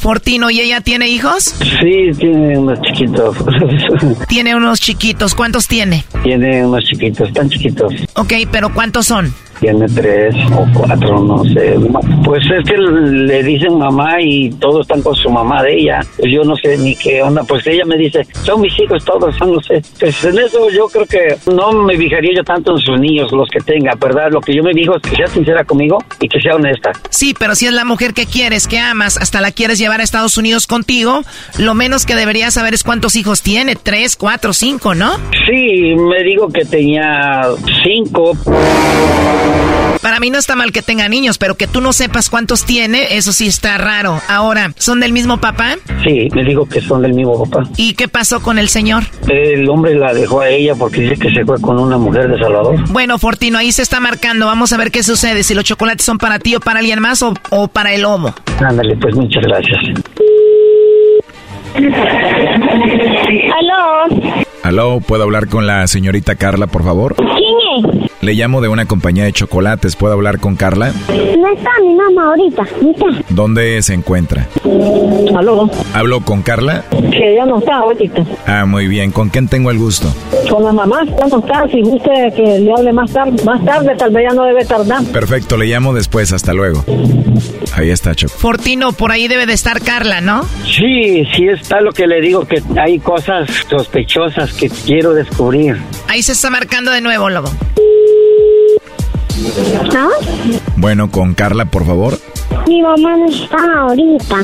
Fortino, ¿y ella tiene hijos? Sí, tiene unos chiquitos. Tiene unos chiquitos. ¿Cuántos tiene? Tiene unos chiquitos, tan chiquitos. Ok, pero ¿cuántos son? Tiene tres o cuatro, no sé. Pues es que le dicen mamá y todos están con su mamá de ella. Pues yo no sé ni qué onda. Pues ella me dice, son mis hijos todos, no sé. Pues en eso yo creo que no me fijaría yo tanto en sus niños, los que tenga, ¿verdad? Lo que yo me digo es que sea sincera conmigo y que sea honesta. Sí, pero si es la mujer que quieres, que amas, hasta la quieres llevar a Estados Unidos contigo, lo menos que deberías saber es cuántos hijos tiene, tres, cuatro, cinco, ¿no? Sí, me digo que tenía cinco. Para mí no está mal que tenga niños, pero que tú no sepas cuántos tiene, eso sí está raro. Ahora, ¿son del mismo papá? Sí, me digo que son del mismo papá. ¿Y qué pasó con el señor? El hombre la dejó a ella porque dice que se fue con una mujer de Salvador. Bueno, Fortino, ahí se está marcando. Vamos a ver qué sucede, si los chocolates son para ti o para alguien más o, o para el homo. Ándale, pues muchas gracias. ¿Aló? Aló, ¿puedo hablar con la señorita Carla, por favor? ¿Quién es? Le llamo de una compañía de chocolates. ¿Puedo hablar con Carla? No está mi mamá ahorita, no está. ¿Dónde se encuentra? ¿Aló? ¿Hablo con Carla? Que ella no está ahorita. Ah, muy bien. ¿Con quién tengo el gusto? Con la mamá, ya no está. Si guste que le hable más tarde, más tarde tal vez ya no debe tardar. Perfecto, le llamo después. Hasta luego. Ahí está, Choc. Fortino, por ahí debe de estar Carla, ¿no? Sí, sí está lo que le digo, que hay cosas sospechosas que quiero descubrir. Ahí se está marcando de nuevo, Lobo. ¿No? Bueno, con Carla, por favor. Mi mamá no está ahorita.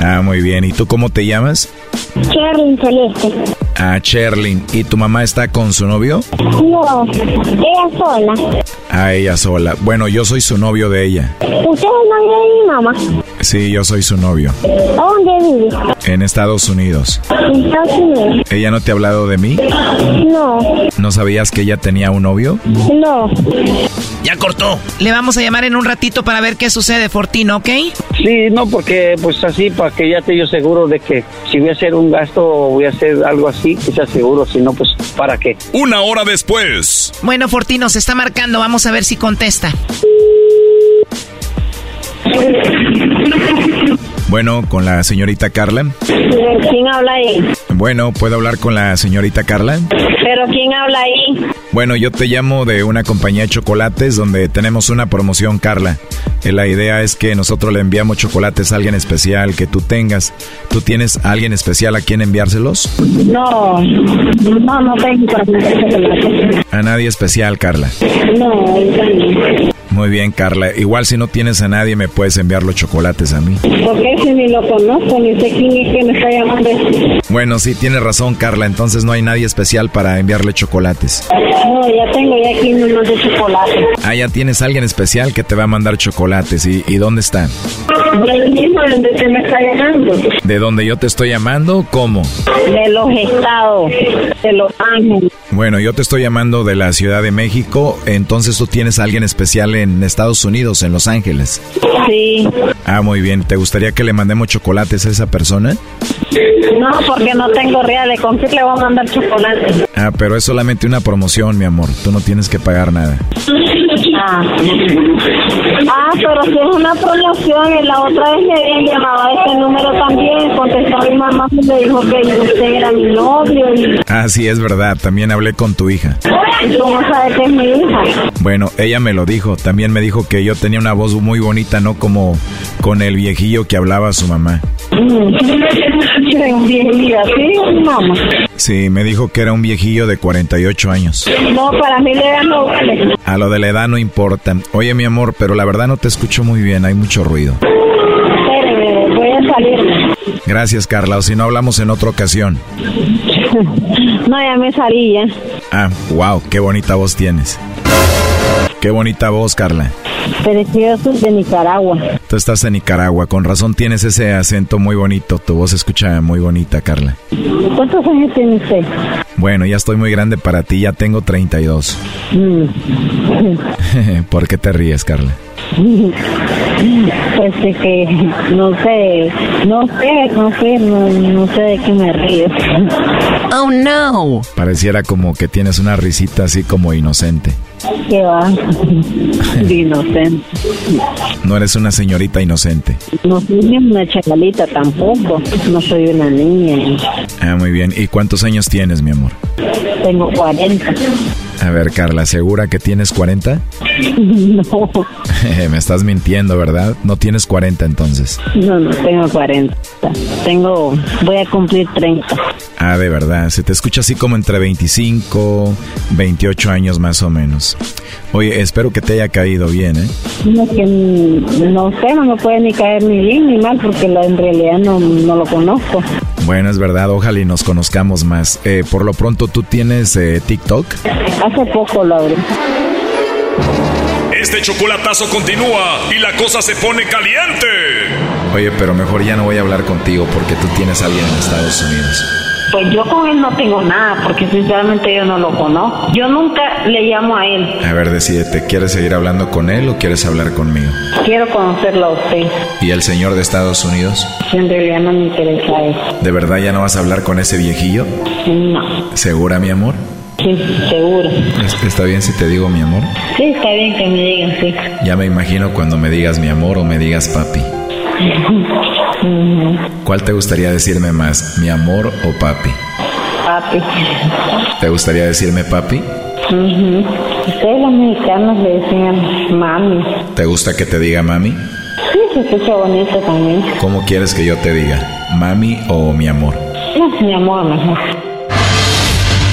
Ah, muy bien. ¿Y tú cómo te llamas? Sherlyn Celeste. Ah, Sherlyn. ¿Y tu mamá está con su novio? No, ella sola. Ah, ella sola. Bueno, yo soy su novio de ella. ¿Usted es novio de mi mamá? Sí, yo soy su novio. ¿Dónde vive? En Estados Unidos. En Estados Unidos. ¿Ella no te ha hablado de mí? No, ¿No sabías que ella tenía un novio? no. Ya cortó. Le vamos a llamar en un ratito para ver qué sucede, Fortino, ¿ok? Sí, no, porque pues así, para que ya esté yo seguro de que si voy a hacer un gasto o voy a hacer algo así, que sea seguro, si no, pues ¿para qué? Una hora después. Bueno, Fortino, se está marcando. Vamos a ver si contesta. Bueno, con la señorita Carla. ¿Quién habla ahí? Bueno, ¿puedo hablar con la señorita Carla? ¿Pero quién habla ahí? Bueno, yo te llamo de una compañía de chocolates donde tenemos una promoción, Carla. Eh, La idea es que nosotros le enviamos chocolates a alguien especial que tú tengas. ¿Tú tienes a alguien especial a quien enviárselos? No, no, no tengo para. A nadie especial, Carla. No, no. Muy bien, Carla. Igual si no tienes a nadie, me puedes enviar los chocolates a mí. Porque si ni lo conozco, ni sé quién es que me está llamando. Bueno, sí, tienes razón, Carla. Entonces no hay nadie especial para enviarle chocolates. No, ya tengo ya aquí unos de chocolate. Ah, ya tienes a alguien especial que te va a mandar chocolates. ¿Y, y dónde está? Del mismo donde se me está llamando. ¿De dónde yo te estoy llamando? ¿Cómo? De los estados, de Los Ángeles. Bueno, yo te estoy llamando de la Ciudad de México. Entonces tú tienes a alguien especial en Estados Unidos, en Los Ángeles. Sí. Ah, muy bien. ¿Te gustaría que le mandemos chocolates a esa persona? No, porque no tengo reales. ¿Con qué le voy a mandar chocolate? Ah, pero es solamente una promoción, mi amor. Tú no tienes que pagar nada. Ah. ah, pero si es una promoción, y la otra vez me habían llamado a este número también, contestó mi mamá y me dijo que usted era mi novio y Ah, sí, es verdad. También hablé con tu hija. ¿y cómo sabe que es mi hija. Bueno, ella me lo dijo. También me dijo que yo tenía una voz muy bonita, no como con el viejillo que hablaba su mamá. Sí, me dijo que era un viejillo de 48 años. No, para mí le no vale. A lo de la edad no importa. Oye, mi amor, pero la verdad no te escucho muy bien. Hay mucho ruido. Voy a salir. Gracias, Carla. O si no, hablamos en otra ocasión. No, ya me salí ya. Ah, wow, qué bonita voz tienes. Qué bonita voz, Carla. Soy de Nicaragua. Tú estás en Nicaragua, con razón tienes ese acento muy bonito. Tu voz se escucha muy bonita, Carla. ¿Cuántos años tiene usted? Bueno, ya estoy muy grande para ti, ya tengo 32. Mm. ¿Por qué te ríes, Carla? Pues es que no sé, no sé, no sé, no, sé de qué me río. Oh no. Pareciera como que tienes una risita así como inocente. ¿Qué va? inocente. No eres una señorita inocente. No soy una chavalita tampoco. No soy una niña. Ah, muy bien. ¿Y cuántos años tienes, mi amor? Tengo 40. A ver, Carla, ¿segura que tienes 40? No. Me estás mintiendo, ¿verdad? No tienes 40 entonces. No, no tengo 40. Tengo, voy a cumplir 30. Ah, de verdad. Se te escucha así como entre 25, 28 años más o menos. Oye, espero que te haya caído bien, ¿eh? No, que, no sé, no me puede ni caer ni bien ni mal porque en realidad no, no lo conozco. Bueno, es verdad, ojalá y nos conozcamos más. Eh, por lo pronto, ¿tú tienes eh, TikTok? Hace poco lo abrí. Este chocolatazo continúa y la cosa se pone caliente. Oye, pero mejor ya no voy a hablar contigo porque tú tienes a alguien en Estados Unidos. Pues yo con él no tengo nada, porque sinceramente yo no lo conozco. Yo nunca le llamo a él. A ver, decídete, ¿quieres seguir hablando con él o quieres hablar conmigo? Quiero conocerlo a usted. ¿Y el señor de Estados Unidos? En realidad no me interesa eso. ¿De verdad ya no vas a hablar con ese viejillo? No. ¿Segura, mi amor? Sí, seguro. ¿Está bien si te digo mi amor? Sí, está bien que me digas, sí. Ya me imagino cuando me digas mi amor o me digas papi. ¿Cuál te gustaría decirme más, mi amor o papi? Papi. ¿Te gustaría decirme papi? Ustedes los mexicanos le decían mami. ¿Te gusta que te diga mami? Sí, se escucha bonito también. ¿Cómo quieres que yo te diga? ¿Mami o mi amor? No, mi amor mejor.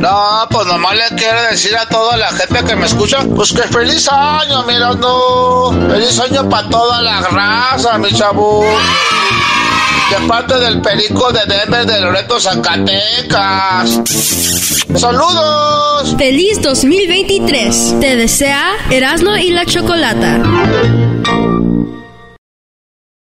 No, pues nomás le quiero decir a toda la gente que me escucha, pues que feliz año, mirando. Feliz año para toda la raza, mi chavo. De parte del perico de Denver de Loreto, Zacatecas. ¡Saludos! ¡Feliz 2023! Te desea Erasmo y la Chocolata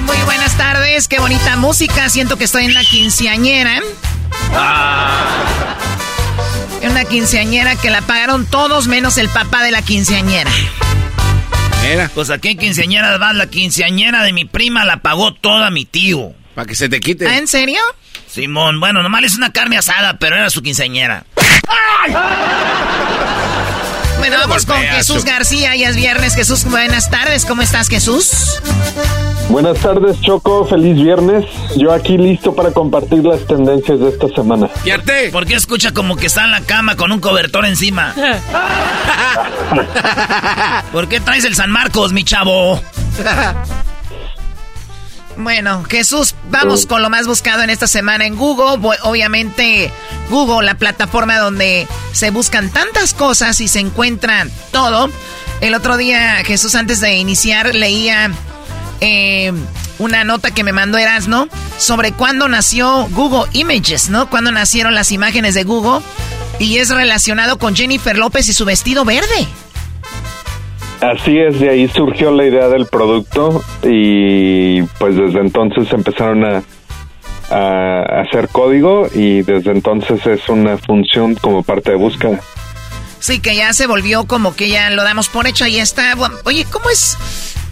Muy buenas tardes, qué bonita música. Siento que estoy en la quinceañera. Ah. En una quinceañera que la pagaron todos menos el papá de la quinceañera. Era. Pues aquí en quinceañera va la quinceañera de mi prima la pagó toda mi tío. Para que se te quite. ¿Ah, en serio? Simón, bueno, nomás es una carne asada, pero era su quinceañera. Bueno, vamos con Jesús García, ya es viernes. Jesús, buenas tardes, ¿cómo estás, Jesús? Buenas tardes, Choco, feliz viernes. Yo aquí listo para compartir las tendencias de esta semana. ¿Por ¿Por qué escucha como que está en la cama con un cobertor encima? ¿Por qué traes el San Marcos, mi chavo? Bueno, Jesús, vamos con lo más buscado en esta semana en Google. Obviamente, Google, la plataforma donde se buscan tantas cosas y se encuentra todo. El otro día, Jesús, antes de iniciar, leía eh, una nota que me mandó Erasno sobre cuándo nació Google Images, ¿no? Cuándo nacieron las imágenes de Google. Y es relacionado con Jennifer López y su vestido verde. Así es, de ahí surgió la idea del producto y pues desde entonces empezaron a, hacer código y desde entonces es una función como parte de búsqueda. Sí, que ya se volvió como que ya lo damos por hecho, ahí está. Oye, ¿cómo es?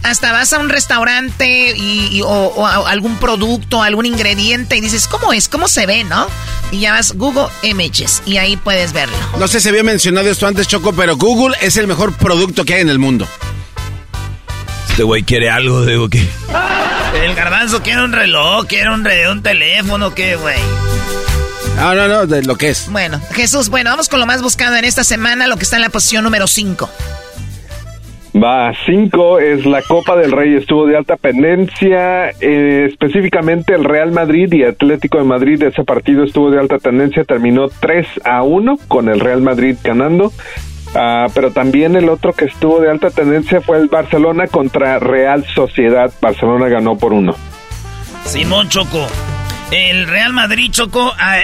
Hasta vas a un restaurante y, o, algún producto, algún ingrediente y dices, ¿cómo es? ¿Cómo se ve, no? Y ya vas Google Images y ahí puedes verlo. No sé si había mencionado esto antes, Choco, pero Google es el mejor producto que hay en el mundo. Este güey quiere algo, digo que. El garbanzo quiere un reloj, quiere un, un teléfono, ¿qué, güey? No, no, no, de lo que es. Bueno, Jesús, bueno, vamos con lo más buscado en esta semana, lo que está en la posición número 5. Va, 5 es la Copa del Rey, estuvo de alta tendencia, eh, específicamente el Real Madrid y Atlético de Madrid, ese partido estuvo de alta tendencia, terminó 3 a 1 con el Real Madrid ganando, ah, pero también el otro que estuvo de alta tendencia fue el Barcelona contra Real Sociedad, Barcelona ganó por uno. Simón Choco, el Real Madrid chocó a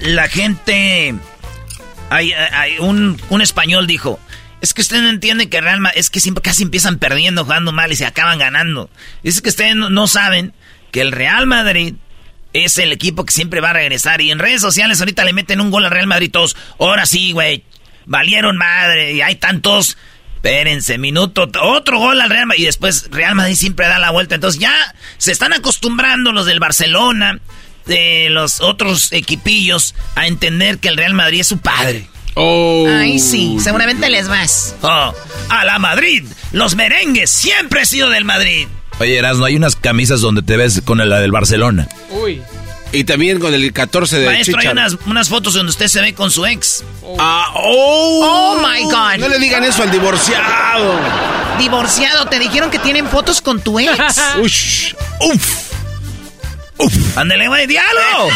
la gente. Hay, un, español dijo: Es que ustedes no entienden que Real Madrid. Es que siempre casi empiezan perdiendo, jugando mal y se acaban ganando. Es que ustedes no, saben que el Real Madrid es el equipo que siempre va a regresar. Y en redes sociales ahorita le meten un gol al Real Madrid todos. Ahora sí, güey. Valieron madre. Y hay tantos Espérense, minuto, otro gol al Real Madrid. Y después Real Madrid siempre da la vuelta. Entonces ya se están acostumbrando los del Barcelona, de los otros equipillos, a entender que el Real Madrid es su padre. Oh. Ay, sí, seguramente les vas. Oh, a la Madrid, los merengues, siempre he sido del Madrid. Oye, no hay unas camisas donde te ves con la del Barcelona. Uy. Y también con el 14 de Maestro, hay unas, unas, fotos donde usted se ve con su ex. Ah, oh, oh my God. No le digan eso al divorciado. Divorciado, te dijeron que tienen fotos con tu ex. Ush, uf. Uf. Ándale, güey, diálogo.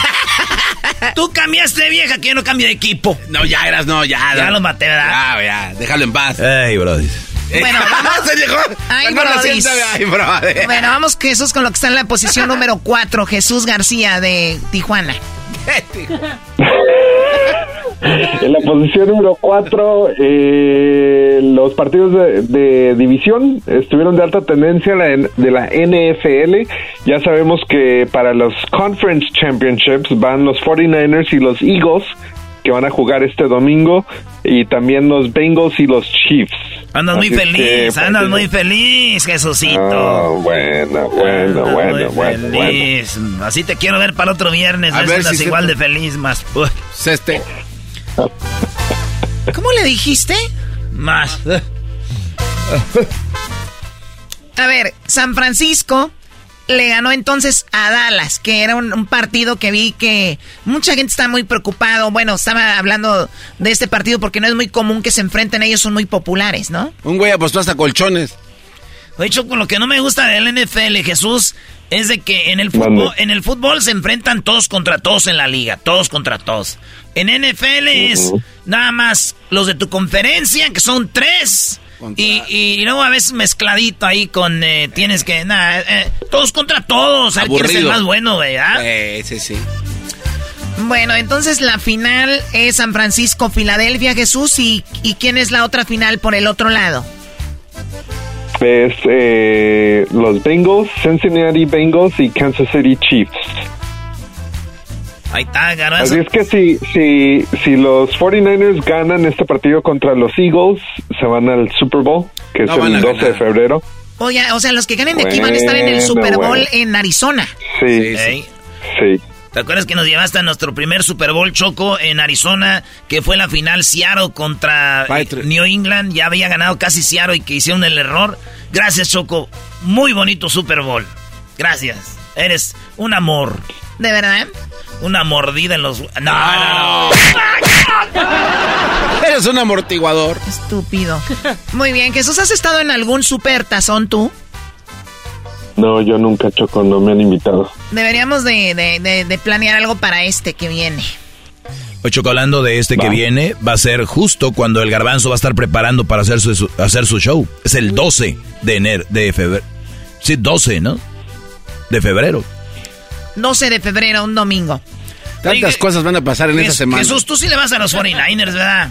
Tú cambiaste de vieja, que yo no cambio de equipo. No, ya eras, no, ya. Ya lo maté, ¿verdad? Ya, ya, déjalo en paz. Ey, brother. Bueno, vamos. Ay, bueno, vamos Jesús con lo que está en la posición número 4, Jesús García de Tijuana. en la posición número 4, eh, los partidos de, división estuvieron de alta tendencia de la NFL. Ya sabemos que para los Conference Championships van los 49ers y los Eagles que van a jugar este domingo y también los Bengals y los Chiefs. Andas muy feliz, andas muy feliz, Jesucito. Oh, bueno, bueno, bueno, bueno, feliz. Así te quiero ver para otro viernes. A ver si igual de feliz, más. Este. ¿Cómo le dijiste? Más. A ver, San Francisco le ganó entonces a Dallas, que era un, partido que vi que mucha gente está muy preocupado. Bueno, estaba hablando de este partido porque no es muy común que se enfrenten, ellos son muy populares, ¿no? Un güey apostó hasta colchones. De hecho, con lo que no me gusta del NFL, Jesús, es de que en el fútbol, en el fútbol se enfrentan todos contra todos en la liga, todos contra todos. En NFL es nada más los de tu conferencia, que son tres y, y, luego a veces mezcladito ahí con eh, tienes que nada eh, todos contra todos a ver quién es el más bueno ¿verdad? Eh, sí sí. Bueno entonces la final es San Francisco Filadelfia Jesús y, y quién es la otra final por el otro lado es eh, los Bengals Cincinnati Bengals y Kansas City Chiefs Ahí está, Garbanzo. Así es que si, si, si los 49ers ganan este partido contra los Eagles, se van al Super Bowl, que es el 12 de febrero. Oye, o sea, los que ganen de aquí van a estar en el Super Bowl en Arizona. Sí, sí. sí. ¿Te acuerdas que nos llevaste a nuestro primer Super Bowl Choco en Arizona? Que fue la final Seattle contra New England. Ya había ganado casi Seattle y que hicieron el error. Gracias, Choco. Muy bonito Super Bowl. Gracias. Eres un amor. ¿De verdad? Una mordida en los... No, no, Eres un amortiguador. Estúpido. Muy bien, Jesús, ¿has estado en algún super tazón tú? No, yo nunca choco, no me han invitado. Deberíamos de, planear algo para este que viene. Hoy chocolando de este que viene va a ser justo cuando el garbanzo va a estar preparando para hacer su, hacer su show. Es el 12 de enero, de febrero. Sí, 12, ¿no? De febrero. 12 de febrero, un domingo. Tantas cosas van a pasar en esa semana. Jesús, tú sí le vas a los 49ers, ¿verdad?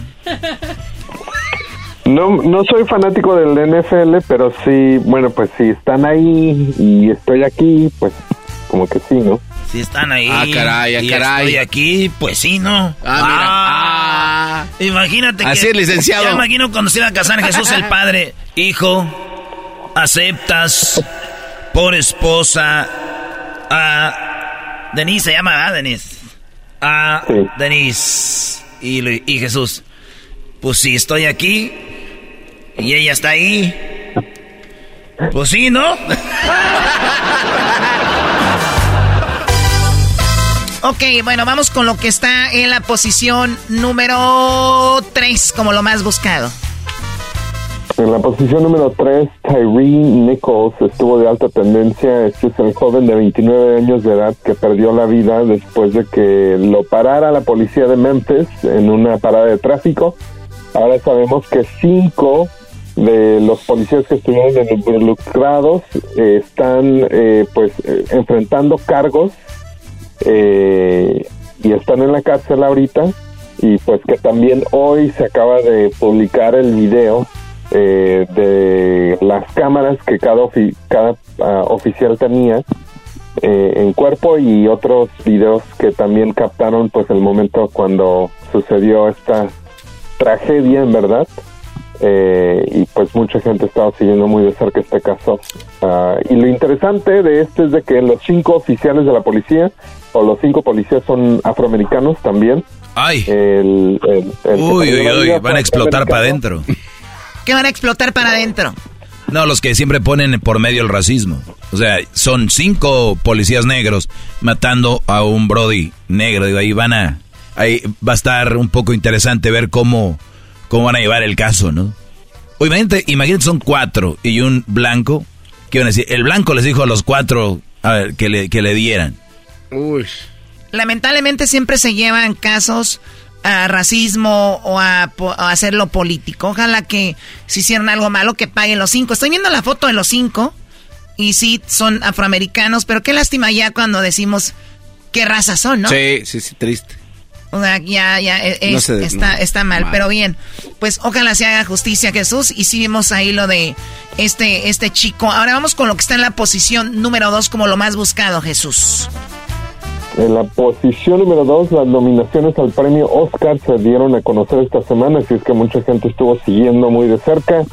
No, no soy fanático del NFL, pero sí, bueno, pues si están ahí y estoy aquí, pues como que sí, ¿no? Si están ahí. Ah, caray, ah, y caray. Estoy aquí, pues sí, ¿no? Ah, mira. Ah. Imagínate Así es, licenciado. Ya imagino cuando se iba a casar Jesús el Padre. Hijo, aceptas por esposa a... Denise se llama, ¿verdad, Denise? A Denise. Y, y Jesús, pues sí, estoy aquí. Y ella está ahí. Pues sí, ¿no? Ok, bueno, vamos con lo que está en la posición número 3 como lo más buscado. En la posición número 3, Tyree Nichols estuvo de alta tendencia. Este es el joven de 29 años de edad que perdió la vida después de que lo parara la policía de Memphis en una parada de tráfico. Ahora sabemos que cinco de los policías que estuvieron involucrados eh, están eh, pues eh, enfrentando cargos eh, y están en la cárcel ahorita y pues que también hoy se acaba de publicar el video de las cámaras que cada ofi- cada ah, oficial tenía en cuerpo y otros videos que también captaron pues el momento cuando sucedió esta tragedia en verdad eh, y pues mucha gente estaba siguiendo muy de cerca este caso Ah, y lo interesante de este es de que los cinco oficiales de la policía o los cinco policías son afroamericanos también Ay. el, el- el que Uy, uy, uy, van a explotar para adentro. ¿Qué van a explotar para adentro? No, los que siempre ponen por medio el racismo. O sea, son cinco policías negros matando a un Brody negro. Digo, ahí van a. Ahí va a estar un poco interesante ver cómo, cómo van a llevar el caso, ¿no? O imagínate, imagínate, son cuatro y un blanco. ¿Qué van a decir? El blanco les dijo a los cuatro a ver, que, le, que le dieran. Uy. Lamentablemente siempre se llevan casos a racismo o a, a hacerlo político. Ojalá que si hicieron algo malo que paguen los cinco. Estoy viendo la foto de los cinco y sí son afroamericanos, pero qué lástima ya cuando decimos qué raza son, ¿no? Sí, sí, sí, triste. O sea, ya, ya es- No se- está, no, está mal, mal. pero bien. Pues ojalá se haga justicia, Jesús. Y sí vimos ahí lo de este, este chico. Ahora vamos con lo que está en la posición número dos como lo más buscado, Jesús. En la posición número dos, las nominaciones al premio Oscar se dieron a conocer esta semana, así es que mucha gente estuvo siguiendo muy de cerca.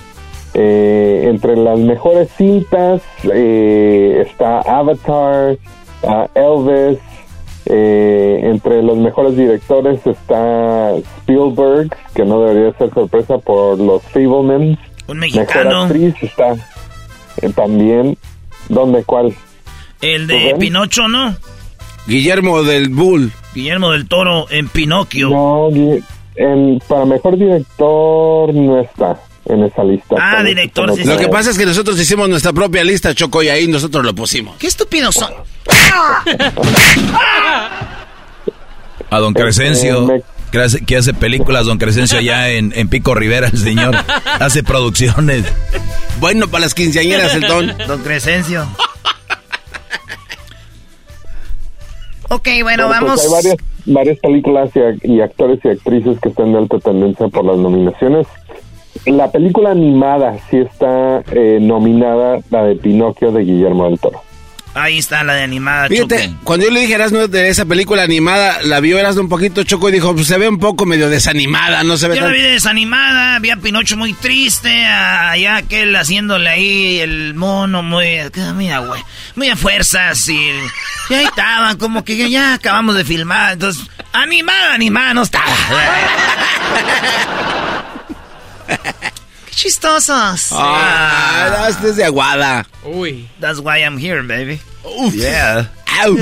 Eh, entre las mejores cintas eh, está Avatar, ah, Elvis, eh, entre los mejores directores está Spielberg, que no debería ser sorpresa por los Fablemans. Un Mejor mexicano. actriz está eh, también, ¿dónde cuál? El de Rubén. Pinocho, ¿no? Guillermo del Bull. Guillermo del Toro en Pinocchio. No, en- para mejor director no está en esa lista. Ah, director, sí, Lo que pasa es que nosotros hicimos nuestra propia lista, Choco, y ahí nosotros lo pusimos. Qué estúpidos son. A don Crescencio, que hace, películas, don Crescencio, allá en, en Pico Rivera, el señor. Hace producciones. Bueno, para las quinceañeras, el don. Don Crescencio. Ok, bueno, Bueno, pues vamos. hay varias, varias películas y, y actores y actrices que están de alta tendencia por las nominaciones. La película animada sí está eh, nominada, la de Pinocchio de Guillermo del Toro. Ahí está la de animada, Fíjate, Choco. cuando yo le dije a Erasmo de esa película animada, la vio Erasmo un poquito Choco y dijo, pues se ve un poco medio desanimada, no se ve Yo la tan... vi desanimada, vi a Pinocho muy triste, a- allá aquel haciéndole ahí el mono muy, muy a, hue- muy a fuerzas y, y ahí estaban, como que ya, ya acabamos de filmar, entonces, animada, animada no estaba. Qué chistosos. Ah, este es de aguada. Uy. That's why I'm here, baby. Uf. Yeah. Au.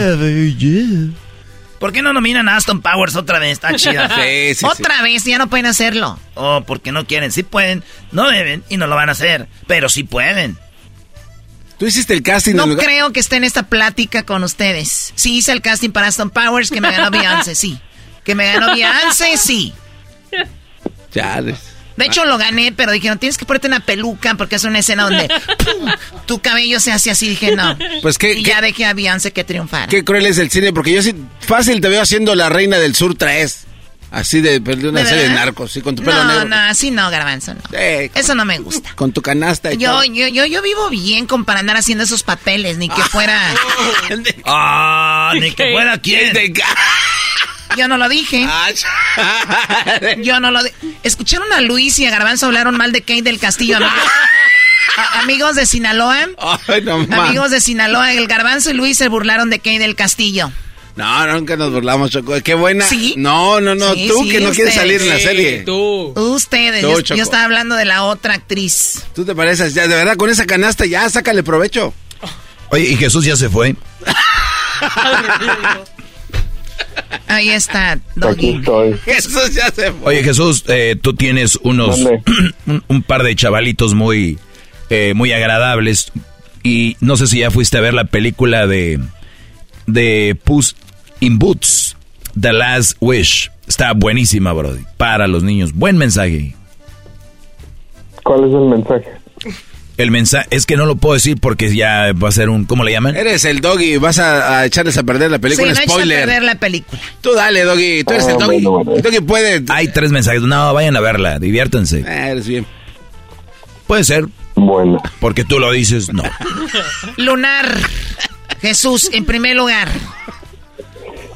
¿Por qué no nominan a Aston Powers otra vez? Está chida. Sí, sí, Otra vez, ya no pueden hacerlo. Oh, porque no quieren. Sí pueden, no deben y no lo van a hacer. Pero sí pueden. Tú hiciste el casting No en lugar- creo que esté en esta plática con ustedes. Sí hice el casting para Aston Powers, que me ganó Beyoncé, sí. Que me ganó Beyoncé, sí. Chales. De hecho, lo gané, pero dijeron, tienes que ponerte una peluca porque es una escena donde ¡pum! tu cabello se hace así. Dije, no. Pues qué, y qué- ya dejé a Beyoncé que triunfara. qué cruel es el cine, porque yo sí, fácil te veo haciendo La Reina del Sur 3. Así de, de una ¿De serie de narcos, sí, con tu pelo No, negro. no, así no, Garbanzo, no. Eh, Eso no me gusta. con tu canasta y Yo, todo. yo, yo, yo vivo bien con para andar haciendo esos papeles, ni que fuera... Ah, ni que fuera quién. Yo no lo dije. Yo no lo dije. ¿Escucharon a Luis y a Garbanzo hablaron mal de Kate del Castillo? amigos de Sinaloa. amigos de Sinaloa, el Garbanzo y Luis se burlaron de Kate del Castillo. No, nunca nos burlamos, Choco. Qué buena. ¿Sí? No, no, no. tú que no quieres salir en la serie. Tú. Ustedes. yo, yo, estaba hablando de la otra actriz. Tú te pareces, ya, de verdad, con esa canasta ya, sácale provecho. Oye, ¿y Jesús ya se fue? Ahí está, Doggy. Jesús ya se fue. Oye, Jesús, eh, tú tienes unos un, par de chavalitos muy, eh, muy agradables. Y no sé si ya fuiste a ver la película de, de Puss in Boots, The Last Wish. Está buenísima, Brody. Para los niños. Buen mensaje. ¿Cuál es el mensaje? El mensaje es que no lo puedo decir porque ya va a ser un ¿cómo le llaman? Eres el doggy, vas a, echarles a perder la película. Sí, no spoiler. a perder la película. Tú dale, doggy. Tú eres el ah, doggy. El doggy puede. Hay tres mensajes. No, vayan a verla, diviértanse. Eh, eres bien. Puede ser. Bueno. Porque tú lo dices, no. Lunar. Jesús, en primer lugar.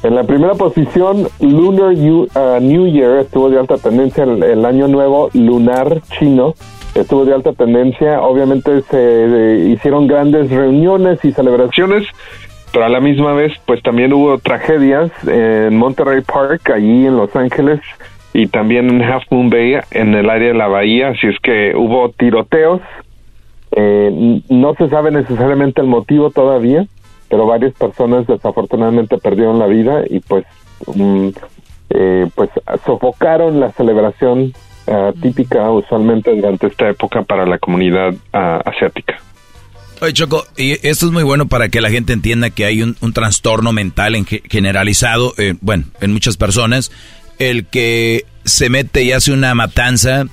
En la primera posición, Lunar uh, New Year estuvo de alta tendencia el año nuevo lunar chino estuvo de alta tendencia. Obviamente se eh, hicieron grandes reuniones y celebraciones, pero a la misma vez, pues también hubo tragedias en Monterey Park, allí en Los Ángeles, y también en Half Moon Bay, en el área de la bahía. Así es que hubo tiroteos. Eh, no se sabe necesariamente el motivo todavía, pero varias personas desafortunadamente perdieron la vida y pues, mm, eh, pues sofocaron la celebración Ah, típica usualmente durante esta época para la comunidad ah, asiática. Oye, Choco, y esto es muy bueno para que la gente entienda que hay un, trastorno mental en generalizado, eh, bueno, en muchas personas, el que se mete y hace una matanza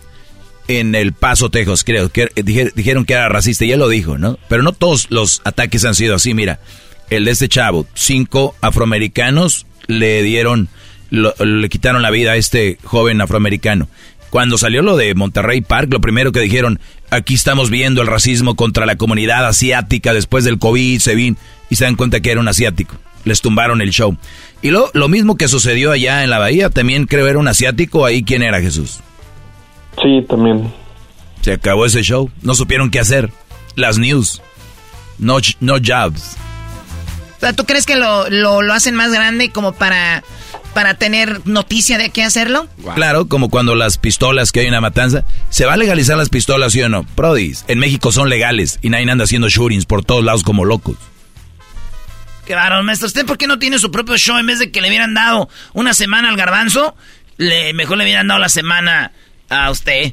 en el Paso, Texas, creo, que dijeron que era racista, y lo dijo, ¿no? Pero no todos los ataques han sido así, mira, el de este chavo, cinco afroamericanos le dieron, le quitaron la vida a este joven afroamericano. Cuando salió lo de Monterrey Park, lo primero que dijeron, aquí estamos viendo el racismo contra la comunidad asiática después del COVID, se vin, y se dan cuenta que era un asiático. Les tumbaron el show. Y lo, lo mismo que sucedió allá en la bahía, también creo era un asiático, ahí quién era Jesús. Sí, también. Se acabó ese show, no supieron qué hacer. Las news, no, no jobs. ¿tú crees que lo, lo, lo hacen más grande como para para tener noticia de qué hacerlo? Claro, como cuando las pistolas que hay una matanza, ¿se va a legalizar las pistolas, sí o no? Prodis, en México son legales y nadie anda haciendo shootings por todos lados como locos. Qué varón, maestro. ¿Usted por qué no tiene su propio show en vez de que le hubieran dado una semana al garbanzo? Le, mejor le hubieran dado la semana a usted.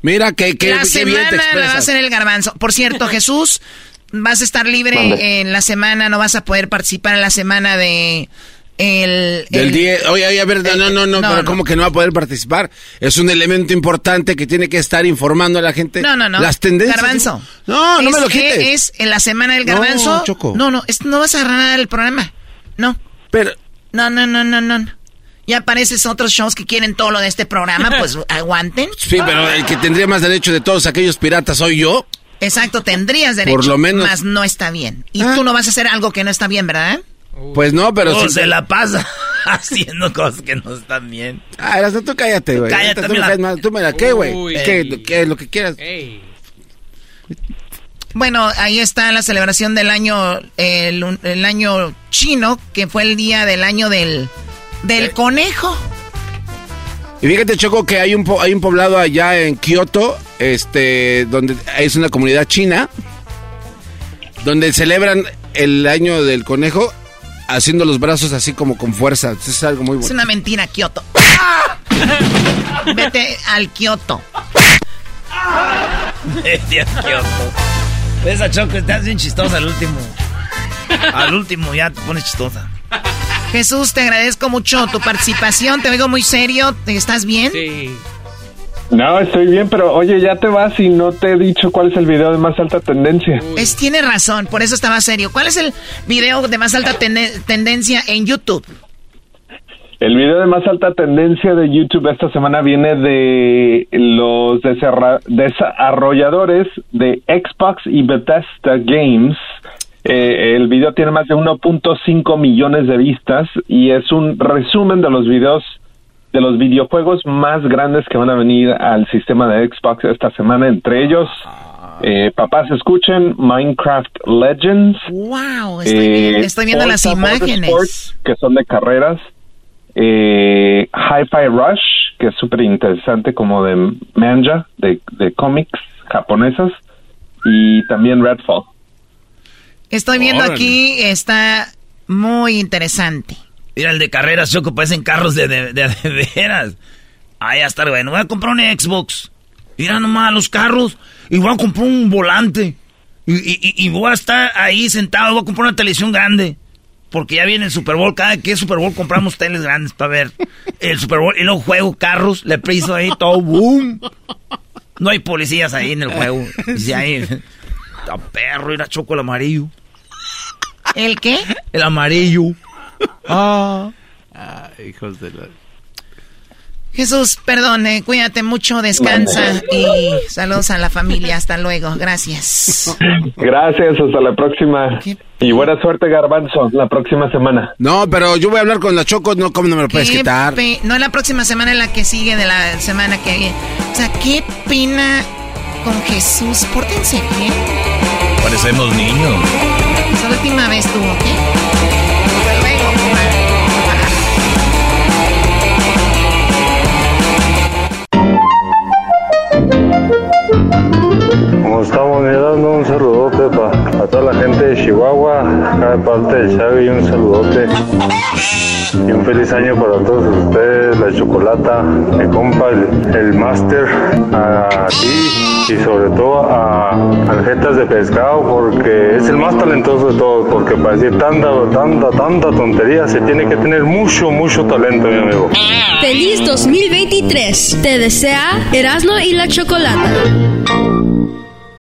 Mira que, que, la semana la va a hacer el garbanzo. Por cierto, Jesús, vas a estar libre en la semana, no vas a poder participar en la semana de el, Del día, oye, oye, a ver, no, no, no, pero ¿cómo que no va a poder participar? Es un elemento importante que tiene que estar informando a la gente. No, no, no. Las tendencias. Garbanzo. No, no me lo quites. Es en la semana del garbanzo. No, Choco. No, no, no vas a ganar el programa. No. Pero. No, no, no, no, no. Ya apareces otros shows que quieren todo lo de este programa, pues aguanten. Sí, pero el que tendría más derecho de todos aquellos piratas soy yo. Exacto, tendrías derecho. Por lo menos. Más no está bien. Y ah. tú no vas a hacer algo que no está bien, ¿verdad? Pues no, pero si se la pasa haciendo cosas que no están bien. Ah, tú cállate, güey. Cállate, tú, me tú me la qué, güey. ¿Qué, ¿Qué? Lo que quieras. Bueno, ahí está la celebración del año, el, el, año chino, que fue el día del año del, del conejo. Y fíjate, Choco, que hay un, hay un poblado allá en Kioto, este, donde es una comunidad china, donde celebran el año del conejo haciendo los brazos así como con fuerza. Es algo muy bueno. Es una mentira, Kioto. Vete al Kioto. Vete al Kioto. Esa choco, estás bien chistosa al último. Al último ya te pones chistosa. Jesús, te agradezco mucho tu participación. Te veo muy serio. ¿Estás bien? Sí. No, estoy bien, pero oye, ya te vas y no te he dicho cuál es el video de más alta tendencia. Es, tiene razón, por eso estaba serio. ¿Cuál es el video de más alta tendencia en YouTube? El video de más alta tendencia de YouTube esta semana viene de los desarrolladores de Xbox y Bethesda Games Eh, el video tiene más de 1.5 millones de vistas y es un resumen de los videos de los videojuegos más grandes que van a venir al sistema de Xbox esta semana, entre ellos eh, papás escuchen Minecraft Legends. Wow, estoy, viendo las imágenes que son de carreras. Eh, Hi-Fi Rush, que es súper interesante como de manga, de, de cómics japonesas. Y también Redfall. Estoy viendo aquí, está muy interesante. Mira el de carreras, Choco, parecen carros de, de, de, veras. Ahí está bueno. Voy a comprar un Xbox. Mira nomás los carros. Y voy a comprar un volante. Y, y, y, voy a estar ahí sentado. Voy a comprar una televisión grande. Porque ya viene el Super Bowl. Cada que es Super Bowl compramos teles grandes para ver el Super Bowl. Y luego juego carros. Le piso ahí todo. ¡Boom! No hay policías ahí en el juego. Dice ahí. Está perro. Era choco el amarillo. ¿El qué? El amarillo. Ah. ah hijos de la... Jesús, perdone, cuídate mucho, descansa y saludos a la familia. Hasta luego, gracias. Gracias, hasta la próxima. Y buena suerte, Garbanzo, la próxima semana. No, pero yo voy a hablar con la Choco, no, ¿cómo no me lo puedes quitar? No, la próxima semana, en la que sigue de la semana que viene. O sea, qué pena con Jesús. Pórtense bien. Parecemos niños. Es la última vez tú, ¿ok? Estamos mirando, un saludote para toda la gente de Chihuahua, acá de parte de Xavi, un saludote. Y un feliz año para todos ustedes, la chocolata, mi compa, el, el máster, a ti y sobre todo a Aljetas de Pescado, porque es el más talentoso de todos, porque para decir tanta, tanta, tanta tontería se tiene que tener mucho, mucho talento, mi amigo. Feliz 2023, te desea Erasmo y la Chocolata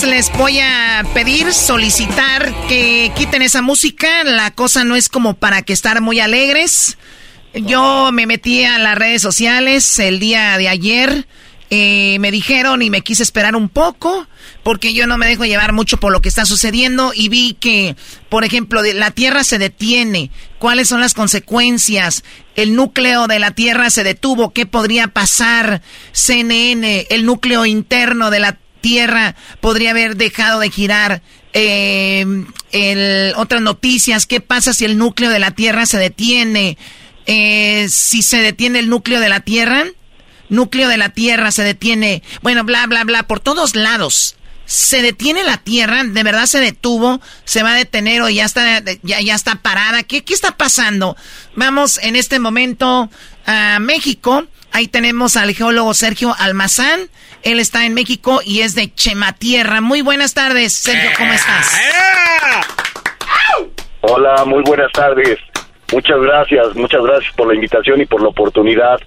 Les voy a pedir, solicitar que quiten esa música. La cosa no es como para que estar muy alegres. Yo me metí a las redes sociales el día de ayer. Eh, me dijeron y me quise esperar un poco porque yo no me dejo llevar mucho por lo que está sucediendo y vi que, por ejemplo, la Tierra se detiene. ¿Cuáles son las consecuencias? El núcleo de la Tierra se detuvo. ¿Qué podría pasar? CNN, el núcleo interno de la Tierra podría haber dejado de girar. Eh, otras noticias, ¿qué pasa si el núcleo de la Tierra se detiene? Eh, si se detiene el núcleo de la Tierra, núcleo de la Tierra se detiene, bueno, bla, bla, bla, por todos lados. Se detiene la Tierra, de verdad se detuvo, se va a detener o ya está, ya, ya está parada. ¿Qué, ¿Qué está pasando? Vamos en este momento a México. Ahí tenemos al geólogo Sergio Almazán. Él está en México y es de Chematierra. Muy buenas tardes, Sergio, ¿cómo estás? Hola, muy buenas tardes. Muchas gracias, muchas gracias por la invitación y por la oportunidad.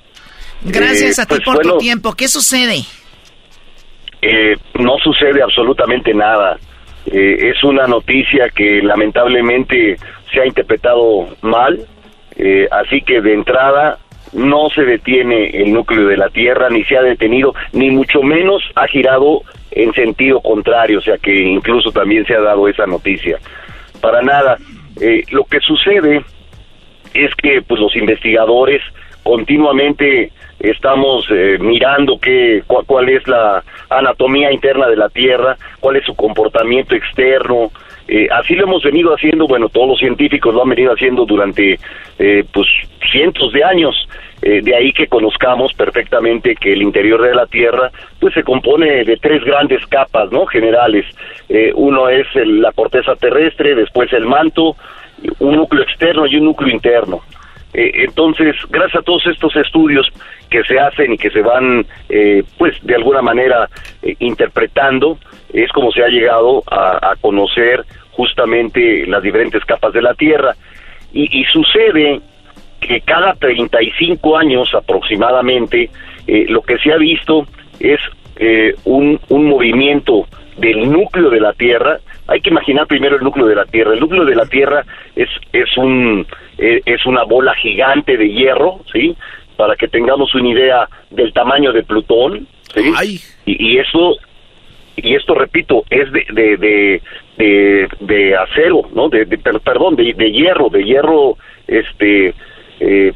Gracias a eh, ti pues, por tu tiempo. ¿Qué sucede? Eh, no sucede absolutamente nada. Eh, es una noticia que lamentablemente se ha interpretado mal, así que de entrada no se detiene el núcleo de la Tierra, ni se ha detenido, ni mucho menos ha girado en sentido contrario, o sea que incluso también se ha dado esa noticia. Para nada. Eh, lo que sucede es que pues los investigadores continuamente estamos eh, mirando qué cuál es la anatomía interna de la Tierra, cuál es su comportamiento externo, eh, así lo hemos venido haciendo, bueno, todos los científicos lo han venido haciendo durante eh, pues cientos de años. Eh, de ahí que conozcamos perfectamente que el interior de la Tierra pues se compone de tres grandes capas, ¿no? Generales. uno es la corteza terrestre, después el manto, un núcleo externo y un núcleo interno. Eh, entonces, gracias a todos estos estudios que se hacen y que se van, eh, pues, de alguna manera eh, interpretando, es como se ha llegado a, a, conocer justamente las diferentes capas de la Tierra. Y, y sucede que cada 35 años aproximadamente, lo que se ha visto es un, un movimiento del núcleo de la Tierra. Hay que imaginar primero el núcleo de la Tierra. El núcleo de la Tierra es, es un eh, es una bola gigante de hierro, ¿sí? Para que tengamos una idea del tamaño de Plutón, ¿sí? Y, y eso, y esto, repito, es de, de, de, de, acero, ¿no? De, perdón, de, de hierro, de hierro, este, eh,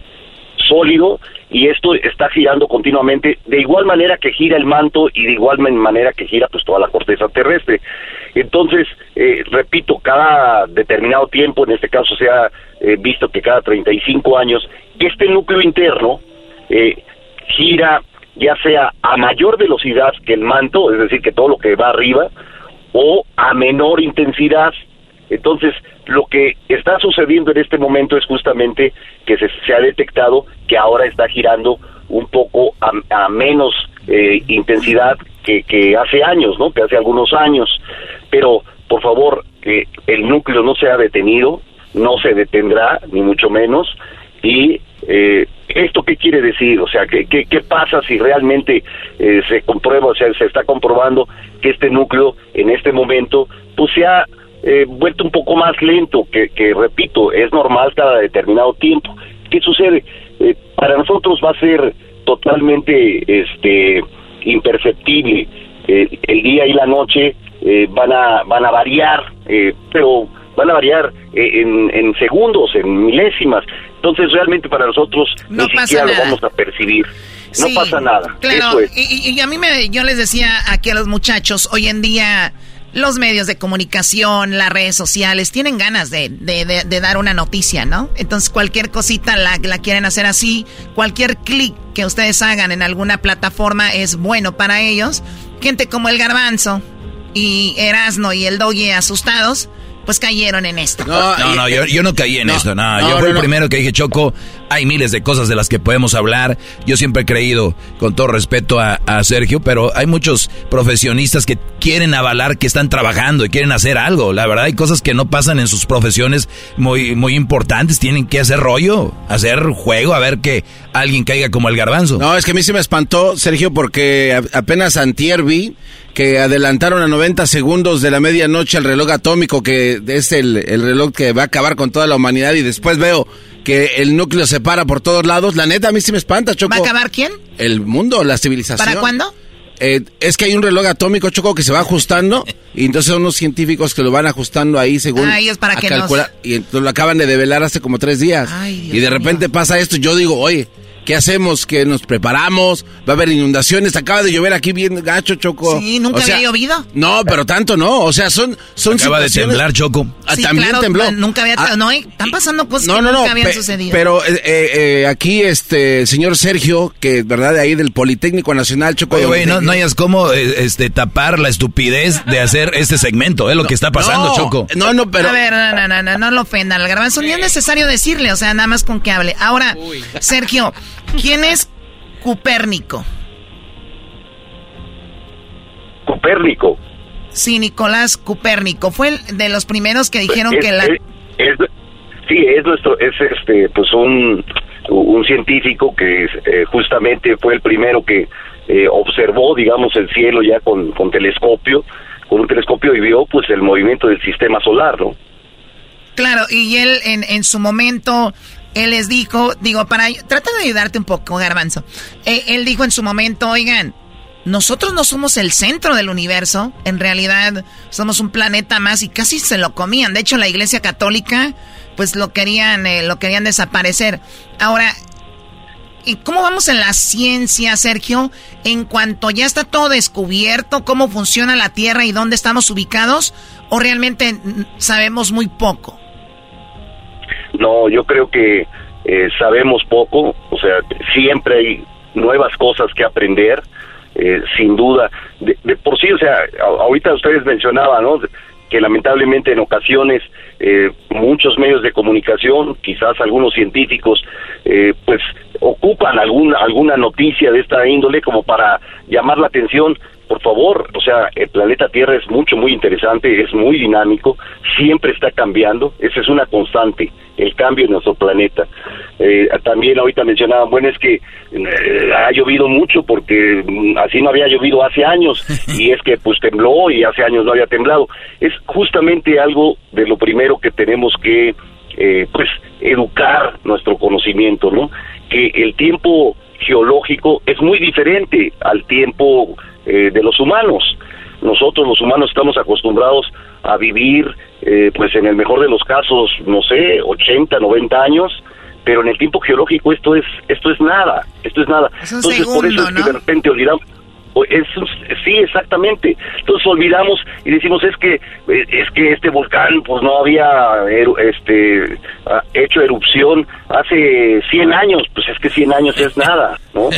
sólido, y esto está girando continuamente de igual manera que gira el manto y de igual manera que gira pues toda la corteza terrestre. Entonces, eh, repito, cada determinado tiempo, en este caso se ha eh, visto que cada 35 años, este núcleo interno eh, gira ya sea a mayor velocidad que el manto, es decir, que todo lo que va arriba, o a menor intensidad. Entonces, lo que está sucediendo en este momento es justamente que se, ha detectado que ahora está girando un poco a, menos eh, intensidad que, que, hace años, ¿no? Que hace algunos años. Pero, por favor, que el núcleo no se ha detenido, no se detendrá, ni mucho menos. Y eh, ¿Esto qué quiere decir? O sea, ¿qué, qué, qué pasa si realmente eh, se comprueba, o sea, se está comprobando que este núcleo en este momento pues se ha eh, vuelto un poco más lento, que, que, repito, es normal cada determinado tiempo. ¿Qué sucede? Eh, para nosotros va a ser totalmente este imperceptible. Eh, el día y la noche eh, van a van a variar, pero van a variar en, en, segundos, en milésimas. Entonces realmente para nosotros no ni siquiera lo vamos a percibir. No pasa nada. Claro, y, y, a mí me, yo les decía aquí a los muchachos, hoy en día los medios de comunicación, las redes sociales, tienen ganas de, de, dar una noticia, ¿no? Entonces cualquier cosita la, la quieren hacer así, cualquier clic que ustedes hagan en alguna plataforma es bueno para ellos. Gente como el garbanzo y Erasno y el Doggy asustados, pues cayeron en esto. No, no, yo, no caí en esto, no, yo fui el primero que dije, Choco, hay miles de cosas de las que podemos hablar. Yo siempre he creído, con todo respeto a, Sergio, pero hay muchos profesionistas que quieren avalar que están trabajando y quieren hacer algo. La verdad, hay cosas que no pasan en sus profesiones muy, muy importantes. Tienen que hacer rollo, hacer juego, a ver que alguien caiga como el garbanzo. No, es que a mí se me espantó, Sergio, porque apenas antier vi que adelantaron a 90 segundos de la medianoche el reloj atómico, que es el, el reloj que va a acabar con toda la humanidad, y después veo que el núcleo se para por todos lados. La neta, a mí sí me espanta, Choco. ¿Va a acabar quién? El mundo, la civilización. ¿Para cuándo? Eh, es que hay un reloj atómico, Choco, que se va ajustando y entonces son unos científicos que lo van ajustando ahí según... Ah, para que Y entonces lo acaban de develar hace como tres días. y de repente pasa esto, yo digo, oye, ¿Qué hacemos? ¿Que nos preparamos? ¿Va a haber inundaciones? Acaba de llover aquí bien gacho, Choco. Sí, nunca había llovido. No, pero tanto no. O sea, son, son Acaba de temblar, Choco. Ah, también tembló. Nunca había... Ah, no, están pasando cosas que nunca habían sucedido. Pero eh, eh, eh, aquí, este, señor Sergio, que verdad de ahí del Politécnico Nacional, Choco. Oye, güey, no, no hayas cómo este, tapar la estupidez de hacer este segmento. Es lo que está pasando, Choco. No, no, pero... A ver, no, no, no, no, no lo ofendan. Al garbanzo ni es necesario decirle, o sea, nada más con que hable. Ahora, Sergio... ¿Quién es Copérnico? Copérnico. Sí, Nicolás Copérnico. Fue el de los primeros que dijeron que la... sí, es nuestro, es este, pues un, un científico que eh, justamente fue el primero que eh, observó, digamos, el cielo ya con, con telescopio, con un telescopio y vio, pues, el movimiento del sistema solar, ¿no? Claro, y él en, en su momento él les dijo, digo, para, trata de ayudarte un poco, garbanzo. Eh, él dijo en su momento, oigan, nosotros no somos el centro del universo, en realidad somos un planeta más y casi se lo comían. De hecho, la Iglesia Católica, pues lo querían, eh, lo querían desaparecer. Ahora, ¿y cómo vamos en la ciencia, Sergio? En cuanto ya está todo descubierto, cómo funciona la Tierra y dónde estamos ubicados, o realmente sabemos muy poco. No, yo creo que eh, sabemos poco, o sea, siempre hay nuevas cosas que aprender, eh, sin duda. De, por sí, o sea, ahorita ustedes mencionaban, ¿no? que lamentablemente en ocasiones eh, muchos medios de comunicación, quizás algunos científicos, eh, pues ocupan alguna alguna noticia de esta índole como para llamar la atención por favor, o sea, el planeta Tierra es mucho, muy interesante, es muy dinámico, siempre está cambiando, esa es una constante, el cambio en nuestro planeta. Eh, también ahorita mencionaban, bueno, es que eh, ha llovido mucho porque mm, así no había llovido hace años y es que pues tembló y hace años no había temblado. Es justamente algo de lo primero que tenemos que, eh, pues, educar nuestro conocimiento, ¿no? Que el tiempo geológico es muy diferente al tiempo eh, de los humanos. Nosotros los humanos estamos acostumbrados a vivir, eh, pues en el mejor de los casos, no sé, 80, 90 años, pero en el tiempo geológico esto es esto es nada, esto es nada. Entonces por eso es que de repente olvidamos es, sí, exactamente. Entonces olvidamos y decimos es que es que este volcán pues no había este hecho erupción hace 100 años, pues es que 100 años es nada, ¿no?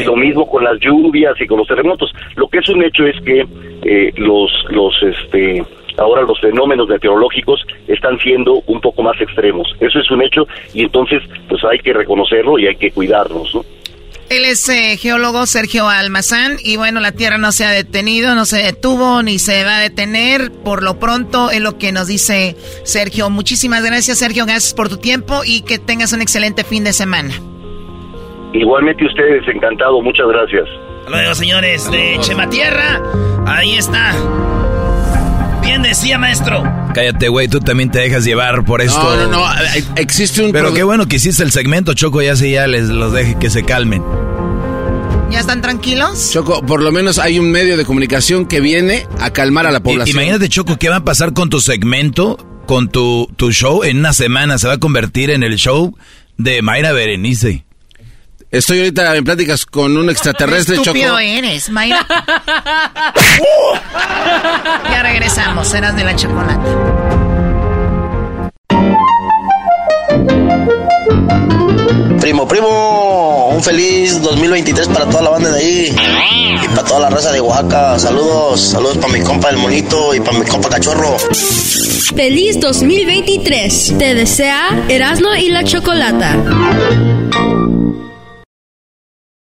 y lo mismo con las lluvias y con los terremotos. Lo que es un hecho es que eh, los los este ahora los fenómenos meteorológicos están siendo un poco más extremos. Eso es un hecho y entonces pues hay que reconocerlo y hay que cuidarnos, ¿no? Él es eh, geólogo Sergio Almazán y bueno, la Tierra no se ha detenido, no se detuvo ni se va a detener. Por lo pronto es lo que nos dice Sergio. Muchísimas gracias Sergio, gracias por tu tiempo y que tengas un excelente fin de semana. Igualmente ustedes, encantado, muchas gracias. Luego, señores de Chema Tierra, ahí está. Bien decía, maestro. Cállate, güey, tú también te dejas llevar por esto. No, no, no, existe un... Pero qué bueno que hiciste el segmento, Choco, ya se ya les los deje que se calmen. ¿Ya están tranquilos? Choco, por lo menos hay un medio de comunicación que viene a calmar a la población. Imagínate, Choco, ¿qué va a pasar con tu segmento, con tu, tu show? En una semana se va a convertir en el show de Mayra Berenice. Estoy ahorita en pláticas con un extraterrestre, Choco. estúpido eres, Mayra. ya regresamos, eras de la chocolate. Primo, primo, un feliz 2023 para toda la banda de ahí y para toda la raza de Oaxaca. Saludos, saludos para mi compa el monito y para mi compa cachorro. Feliz 2023. Te desea Erasmo y la Chocolata.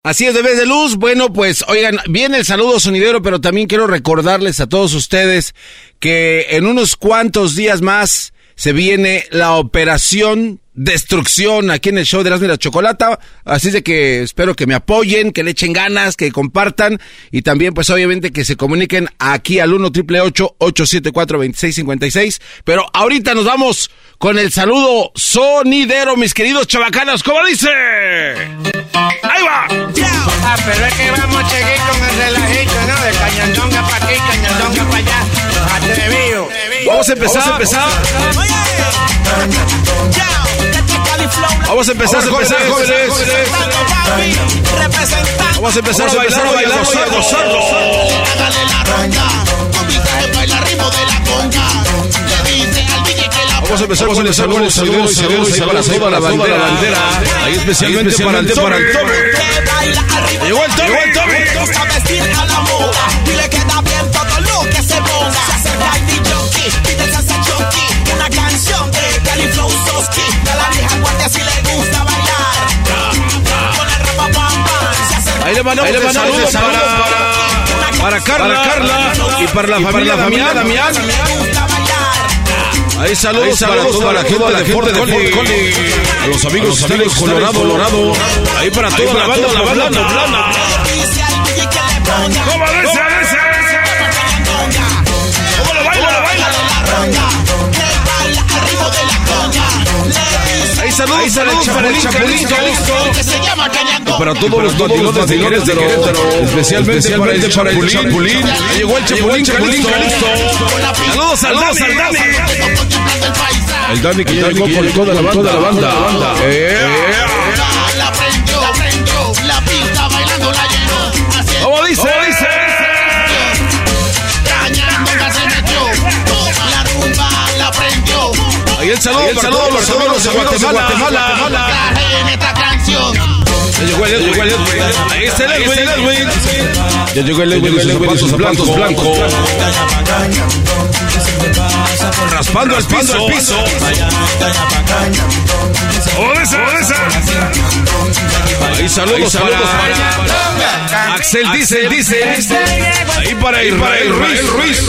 Así es, vez de luz. Bueno, pues oigan, viene el saludo sonidero, pero también quiero recordarles a todos ustedes que en unos cuantos días más se viene la operación destrucción aquí en el show de las la Chocolata. Así de que espero que me apoyen, que le echen ganas, que compartan y también pues obviamente que se comuniquen aquí al 1 triple 874 2656. Pero ahorita nos vamos con el saludo sonidero, mis queridos chavacanos. ¿Cómo dice? ¡Ahí va! Ah, pero es que vamos a seguir con el relajito, ¿no? De cañandonga para aquí, cañandonga para allá. Los atrevidos. Vamos a empezar, vamos a empezar. Vamos a empezar, vamos a empezar, jóvenes. Vamos a empezar a bailar, a bailar, a gozarlo. Hágale la ronda, con baila ritmo de la conga. Vamos a empezar con el saludo, saludos, saludos, saludos para toda la bandera. Ahí especialmente para el para el. Llegó el llegó el. Gusta vestir a la moda y le queda bien todo lo que se ponga. Se el pide salsa junkie, una canción de Cali Flow Soski. A la vieja guardia si le gusta bailar. Con el rapa pam pam. Ahí le mandamos, mandamos saludos para, para, Carla, para Carla y para la y familia, para la familia Damián. Ahí saludos, para, la gente, de Fort Colley, a los amigos de Colorado, Colorado, ahí para toda la banda, la banda poblana. ¿Cómo dice, dice? ¿Cómo saludos, Ahí saludos para el Chapulito. Y para todos los de Querétaro, especialmente para el Chapulín. Llegó el Chapulín, Chapulín, Saludos, saludos al Dani. El Dani que ya llegó por toda la banda. El saludo, el saludo para todos los amigos de Guatemala. Guatemala. Esta canción. Ya llegó el Edwin, ahí está el Edwin, Ya llegó el Edwin, zapatos blancos. blancos. Raspando el piso. El piso. Ahí saludos, saludos para, Axel dice, dice. Ahí para Israel Ruiz. Ruiz.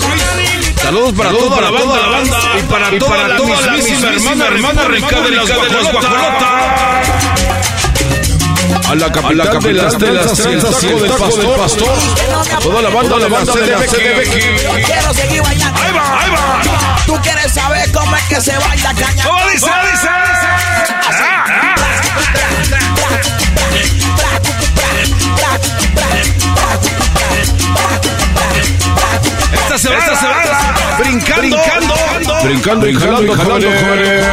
Saludos para toda la banda, la banda y para toda la hermana, hermana rica de las guajolotas. A la capital, de las trenzas y el taco del pastor. Toda la banda, la banda de la CDBX. Quiero seguir bailando. Ahí va, ahí va. Tú quieres saber cómo es que se baila caña. ¿Cómo dice? dice? Esta se va, esta se va. Brincando, brincando, brincando, y jalando, jalando, jóvenes.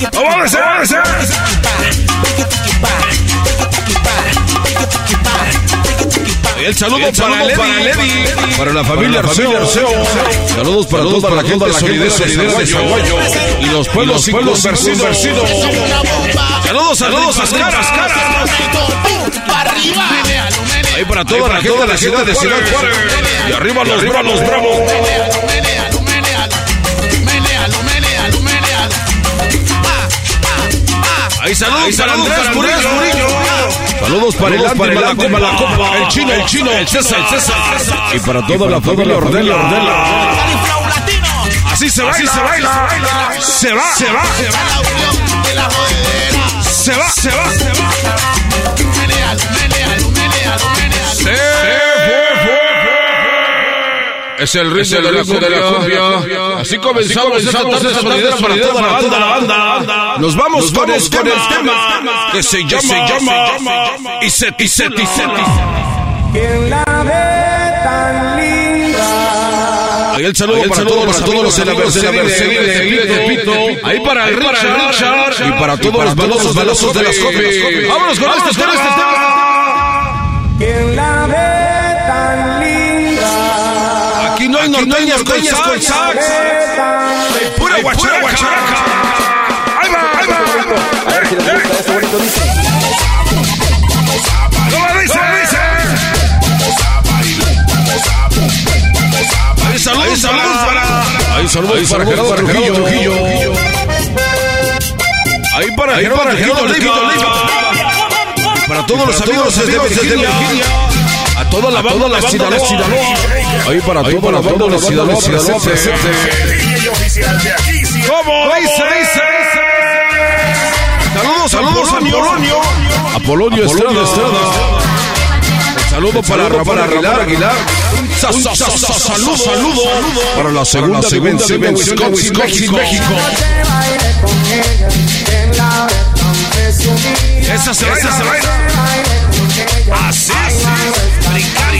¡Vamos a vamos El saludo, el saludo para, para Lady, para la familia Arceo. Saludos para toda la gente solidez de Zaguayo y los pueblos circunversidos. Saludos, saludos a caras, caras. Ahí para toda la gente de la ciudad de Ciudad Juárez. Y arriba los bravos, bravos. Ahí saludos, para Andrés Murillo. Saludos para el Andy Malacopa, el chino, el chino, el César, el César. Y para toda la familia Ordela, Ordela. Así se baila, así se baila. Se va, se va, se va. Se va, se va, se va. Se fue, es el ritmo, de, la, de la cumbia. Así comenzamos, esta tarde solidez para toda la banda, la banda. Nos vamos, Nos con, el, con el tema que se llama, se llama y se y se y ¿Quién la ve tan linda? Ahí el saludo para, todos, para todos los amigos de la Mercedes de Pito. Ahí para el Richard y para todos los balosos, de las copias. Vámonos con este tema. ¿Quién la norteñas con sax. Pura guachara, guacharaca. Ahí va, ahí va. A ver si les gusta eso bonito dice. ¿Cómo dice? dice? Ahí saludos, saludos para. Ahí saludos para Gerardo Trujillo. Ahí para Ahí para Gerardo. Para todos los amigos desde Virginia. A toda la banda de Sinaloa. Ahí para toda la banda de Sinaloa. ¿Cómo dice? dice? Saludos, saludos a Polonio. Apolonio Estrada. Estrada. Saludo para Ramón Aguilar. Aguilar. Saludo, saludo para la segunda, segunda dimensión de Wisconsin, México. Esa se baila, se baila. Así, brincar,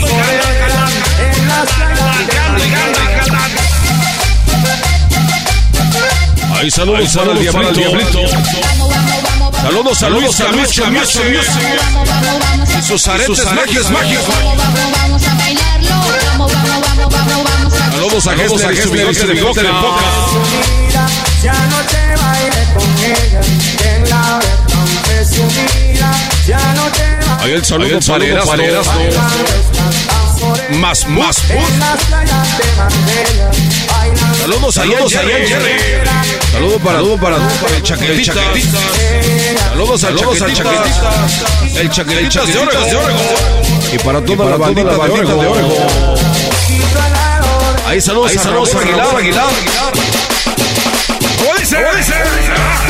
Ahí saludos, para el diablito. Saludos, saludos a Luis Chamizo y sus aretes mágicos. mágicos. Saludos a Gessler y su bigote de boca. Ya no te baile con ella, ya no te Ahí el saludo para Erasmo. Más, más, Saludos a Saludos a Jerry. Saludos para, saludo para, para el chaquetita. Saludos al chaquetita. El chaquetita de Oregon. Y para toda la bandita de Oregon. Ahí saludos, Ahí saludos Aguilar, Aguilar. ¿Cómo dice? ¿Cómo dice?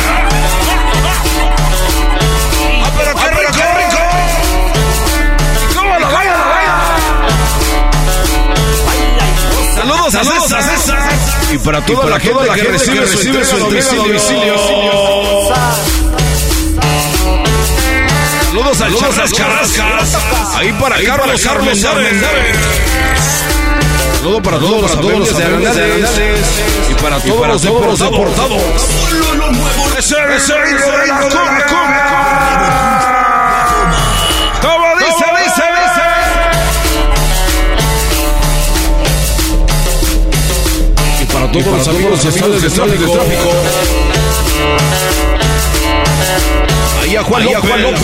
Saludos, saludos a César. Y para toda la gente que recibe, recibe su entrega a domicilio. Saludos al Charras Carrascas. Ahí para Carlos Carlos Saludos para todos los amigos de Hernández. Y para todos los deportados. Ese es el de la Y para todos los amigos de tráfico. Ahí a Juan, López. Juan López.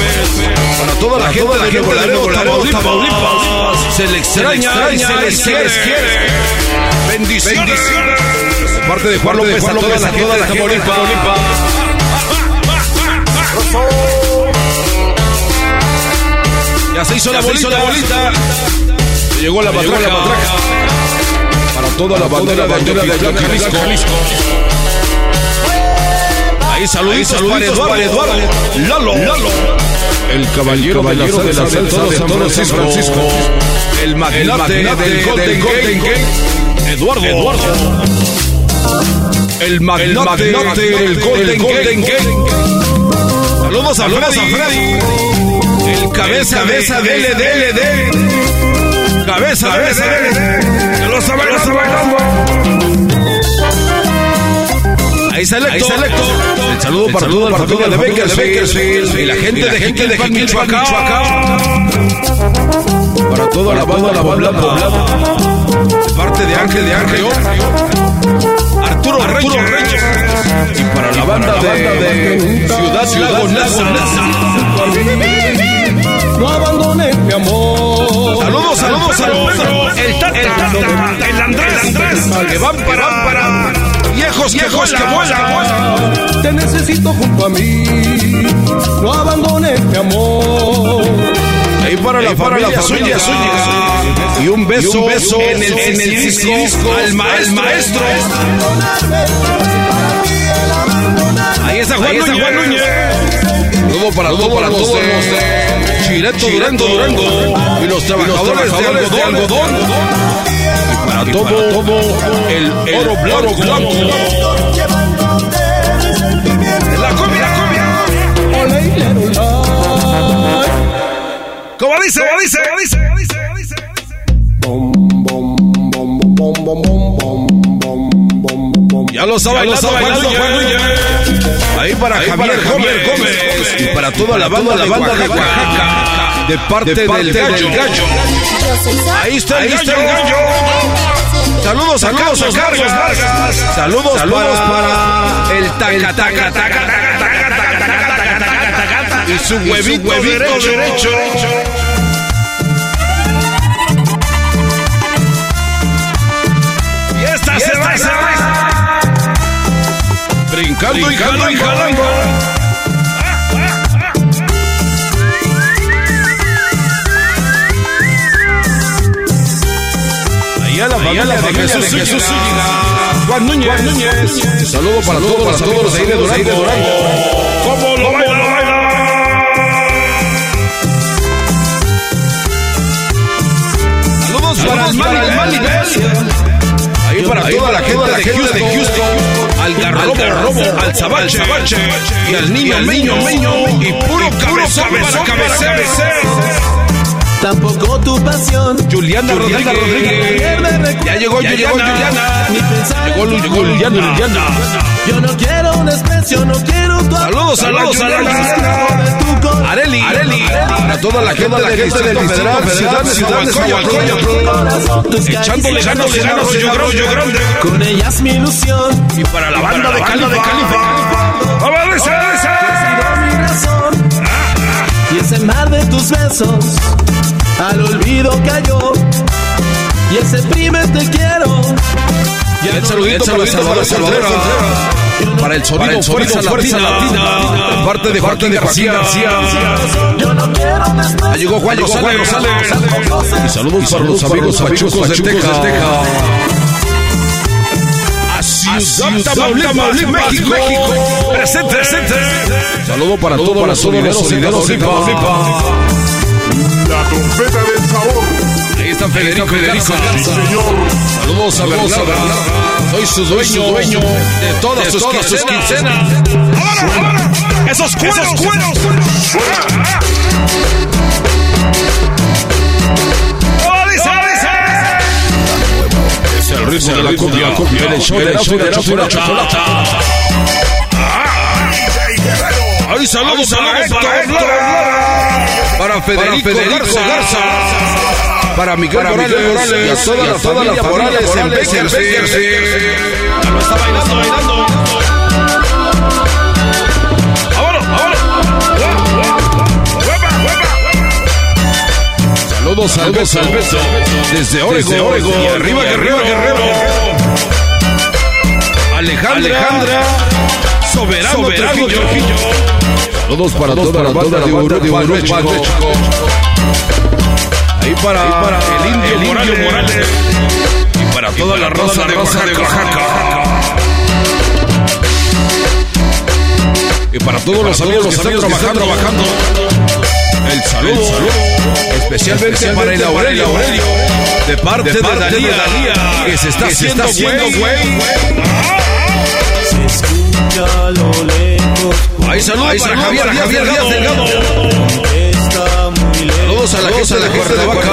Para toda la gente de Nuevo Tamaulipas. Se le extraña, se les quiere. Bendiciones. Parte de Juan López, a toda la gente de Tamaulipas. Ya se hizo la bolita. La bolita. Llegó la matraca. Toda la bandera, bandera de Jalisco. Ahí saluditos, saluditos para Eduardo, para Eduardo. Lalo. Lalo. El caballero, el caballero de la salsa de San Francisco. Francisco. El magnate, el magnate del Golden, Golden Gate. Eduardo. Eduardo. El magnate, el magnate del Golden, Golden Gate. Saludos a Saludos Freddy. a Freddy. El cabeza, cabeza de LD. Cabeza, cabeza de Está bailando. Ahí está el Héctor. El saludo para toda la familia de Bakersfield. Y la gente de gente de Michoacán. Para toda la banda la poblada. Parte de Ángel de Ángel. Arturo Reyes. Y para la banda de Ciudad Ciudad No abandones mi amor. Saludos, saludos, saludos. El Tata, el Andrés, que van para, para viejos, viejos que vuelan. Te necesito junto a mí. No abandones mi amor. Ahí para la, para la familia suya. Y un beso, y un beso en el, en el disco, al, maestro. maestro. Ahí está Juan, Ahí está Juan Núñez. Todo para todo para todos Chileto, Durango, Durango. Y los trabajadores, de algodón. Y para todo, todo el, oro blanco. blanco. La cumbia, la cumbia. ¿Cómo dice? ¿Cómo dice? ¿Cómo dice? ¿Cómo dice? Lo ya lo sabe, Ahí para Ahí Javier, para Javier Gómez, Gómez, y para toda la banda, la banda de Oaxaca, de parte, de parte del, gallo. gallo. Ahí está el, Ahí gallo. Está el gallo. Saludos, saludos a Carlos Vargas. Saludos, saludos para, para el taca, taca, taca, taca, taca, taca, y su huevito, derecho. derecho. Y Brincando, y jalando, y jalando. Ahí a la familia, la familia de Jesús, de Jesús Zúñiga. Juan Núñez. Juan Núñez. Saludo para todos, para todos los ahí de Durango. ¿Cómo lo baila, lo baila? Saludos para el Mali, Ahí para toda la gente de Houston al garrobo, al zabache, y al niño, meño, meño, y puro cabezón para cabeceo. Tampoco tu pasión. Juliana, Juliana Rodríguez. Rodríguez. Ya llegó, ya llegó Juliana. Llegó Juliana, Juliana. Yo no quiero un desprecio, no quiero tu Saludos, saludos, saludos. Areli, Areli. Para toda la gente, la gente del Federal, Ciudad, de Echándole ganas, ganas, yo grande. Con ellas mi ilusión. Y para la banda de Cali, de Califa. ¡Vamos, esa, esa! mi razón. Y ese mar de tus besos al olvido cayó. Y ese primer te quiero. Y el saludito, el saludito Salvador. Para el sonido, para el sonido fuerza, fuerza latina, latina. Parte de Joaquín García. García. Yo no quiero después. Llegó Juan Rosales. Y saludos para los amigos pachucos de Texas. Ciudad Tamaulipas, México, México. Presente, presente. Saludo para todos para solideros de Tamaulipas. La trompeta del sabor. Ahí está Federico, Federico. Saludos a Bernardo. Soy su dueño, dueño de todas, sus, todas sus quincenas. ¡Ahora, ahora! ¡Esos cueros! ¡Esos cueros! Es el ritmo de la cumbia, el show de la chocolata. ¡Ay, saludos, saludos para Federico Garza para Miguel, para Morales, y a toda, y a la, toda familia la, en bailando, bailando. Saludos al. Desde Oregon, Desde arriba, guerrero, guerrero. Alejandra. Alejandra. Soberano, Trujillo. Saludos para, toda, para banda de para, el Indio, el Morales. Morales. Y para toda la de Oaxaca. De Oaxaca. Y para todos los amigos que están trabajando, trabajando. El saludo, el saludo especialmente, especialmente, para el Aurelio, Aurelio de parte de, parte de Dalía, Dalía, que se está, que haciendo güey. Se escucha lo lejos. Ahí saludos para Javier, Javier, Javier Díaz Delgado. Saludos a la gente de Cuernavaca.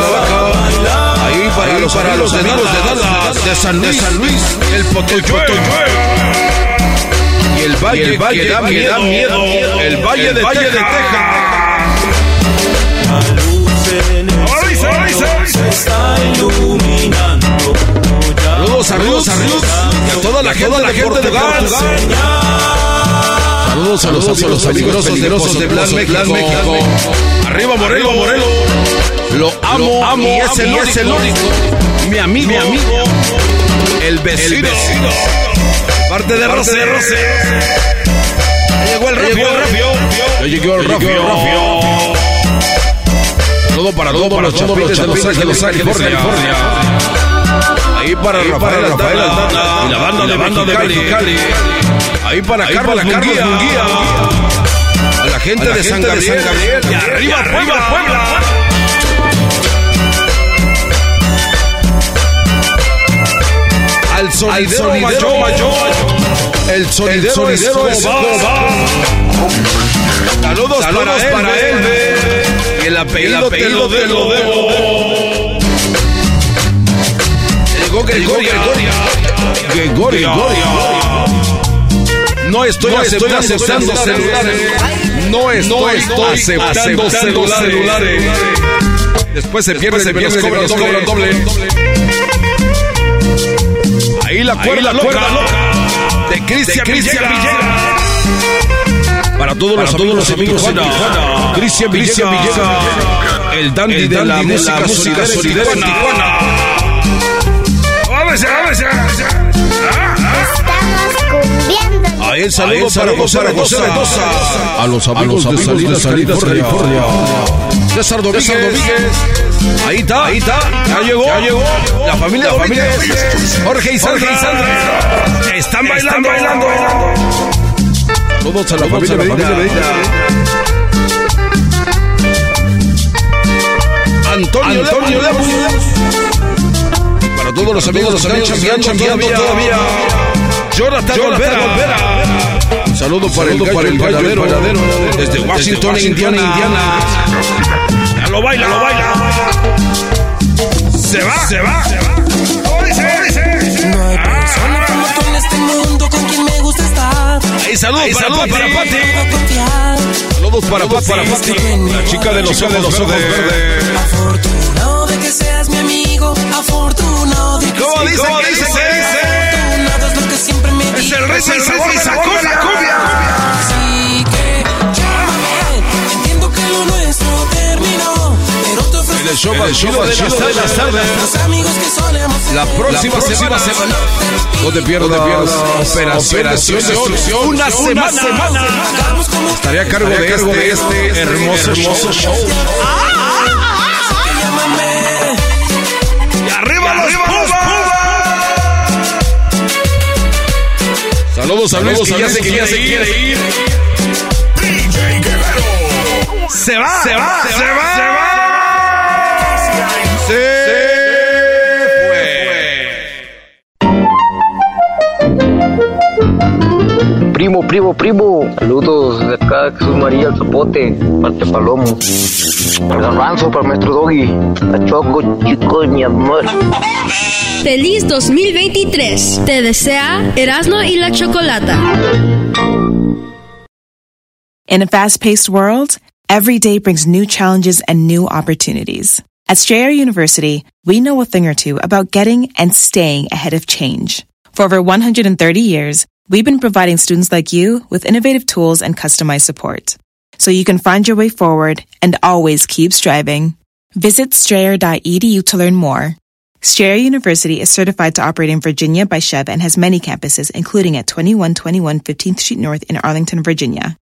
Ahí para los, para los amigos de Dallas, de San Luis, de San Luis el Potoyue. Y el Valle, valle da, miedo, el Valle de Valle. De Texas. Se está iluminando. Saludos, saludos, saludos a toda la gente, la gente de Portugal. Saludos a los, a los amigos peligrosos de Plan México. México. Arriba Morelo, Morelo. Lo amo, Lo amo y es el, el único. Mi amigo, mi amigo. El vecino. El vecino. Parte de Rose. De Rose. Llegó el Rafio. Ya llegó el Rafio. Todo para todo, para todos los chapines de Los Ángeles, California. Ahí para Rafael, Rafael y la banda de Mexicali. Ahí para Ahí Carlos, para Carlos Munguía. A la gente, a la de, gente San Gabriel. de San Gabriel. Y arriba, arriba Puebla. Puebla. Al sonidero, Al sonidero mayor. El sonidero, el sonidero Escobar. Saludos, Saludos para, para él. Y el apellido, el apellido te lo debo. Llegó Gregoria. Gregoria. No estoy, no estoy aceptando celulares. No estoy, no estoy aceptando, aceptando celulares. Después se pierde, se pierde, cobran doble, doble. Ahí la cuerda, Ahí la cuerda loca. De Cristian Villegas. Para todos, Para los, todos los amigos de Tijuana. Cristian Villegas. El dandy, el de, dandy la de música, la música solidera en Tijuana. ¡Vámonos, vámonos! Ahí el saludo, para José Mendoza. A los amigos, de Salidas, Salidas, California. César Domínguez. Ahí está, ahí está. Ya llegó, ya llegó. La familia la familia Jorge y Sandra. Están, Están bailando, bailando. Todos a la familia Medina. Antonio, Antonio Lemos. Para todos los amigos, los amigos que están chambeando todavía. Jonathan Olvera. Un saludo para el gallo, para el gallo, desde Washington, Indiana, Indiana. Ya lo baila, lo baila. Se va, se va. ¿Cómo dice? No hay persona como tú en este mundo con quien me gusta estar. Ahí saludos, Ahí, saludos para Pati. Saludos para Pati, para Pati. La chica de los ojos verdes. Afortunado de que seas mi amigo. Afortunado de que ¿Cómo dice? ¿Cómo dice? El rey, el sabor de la cumbia. Así que llámame. Entiendo que lo nuestro terminó. Pero te ofrezco El show más chido de las tardes. los amigos que solemos ser. La próxima, semana, no te pierdas, Operación. Una, semana. Estaría a cargo, de, cargo de este, hermoso, hermoso show. Saludos a Luis, que ya, se, que ya se quiere ir. Se va, se va, se va, se va. Se Primo, primo, primo. Saludos de acá, Jesús María, el Zapote, parte Palomo. El garbanzo para nuestro doggy. La choco, chico, mi amor. Feliz 2023. Te desea Erasmo y la Chocolata. In a fast paced world, every day brings new challenges and new opportunities. At Strayer University, we know a thing or two about getting and staying ahead of change. For over 130 years, we've been providing students like you with innovative tools and customized support so you can find your way forward and always keep striving. Visit strayer.edu to learn more. Strayer University is certified to operate in Virginia by Chev and has many campuses, including at 2121 15th Street North in Arlington, Virginia.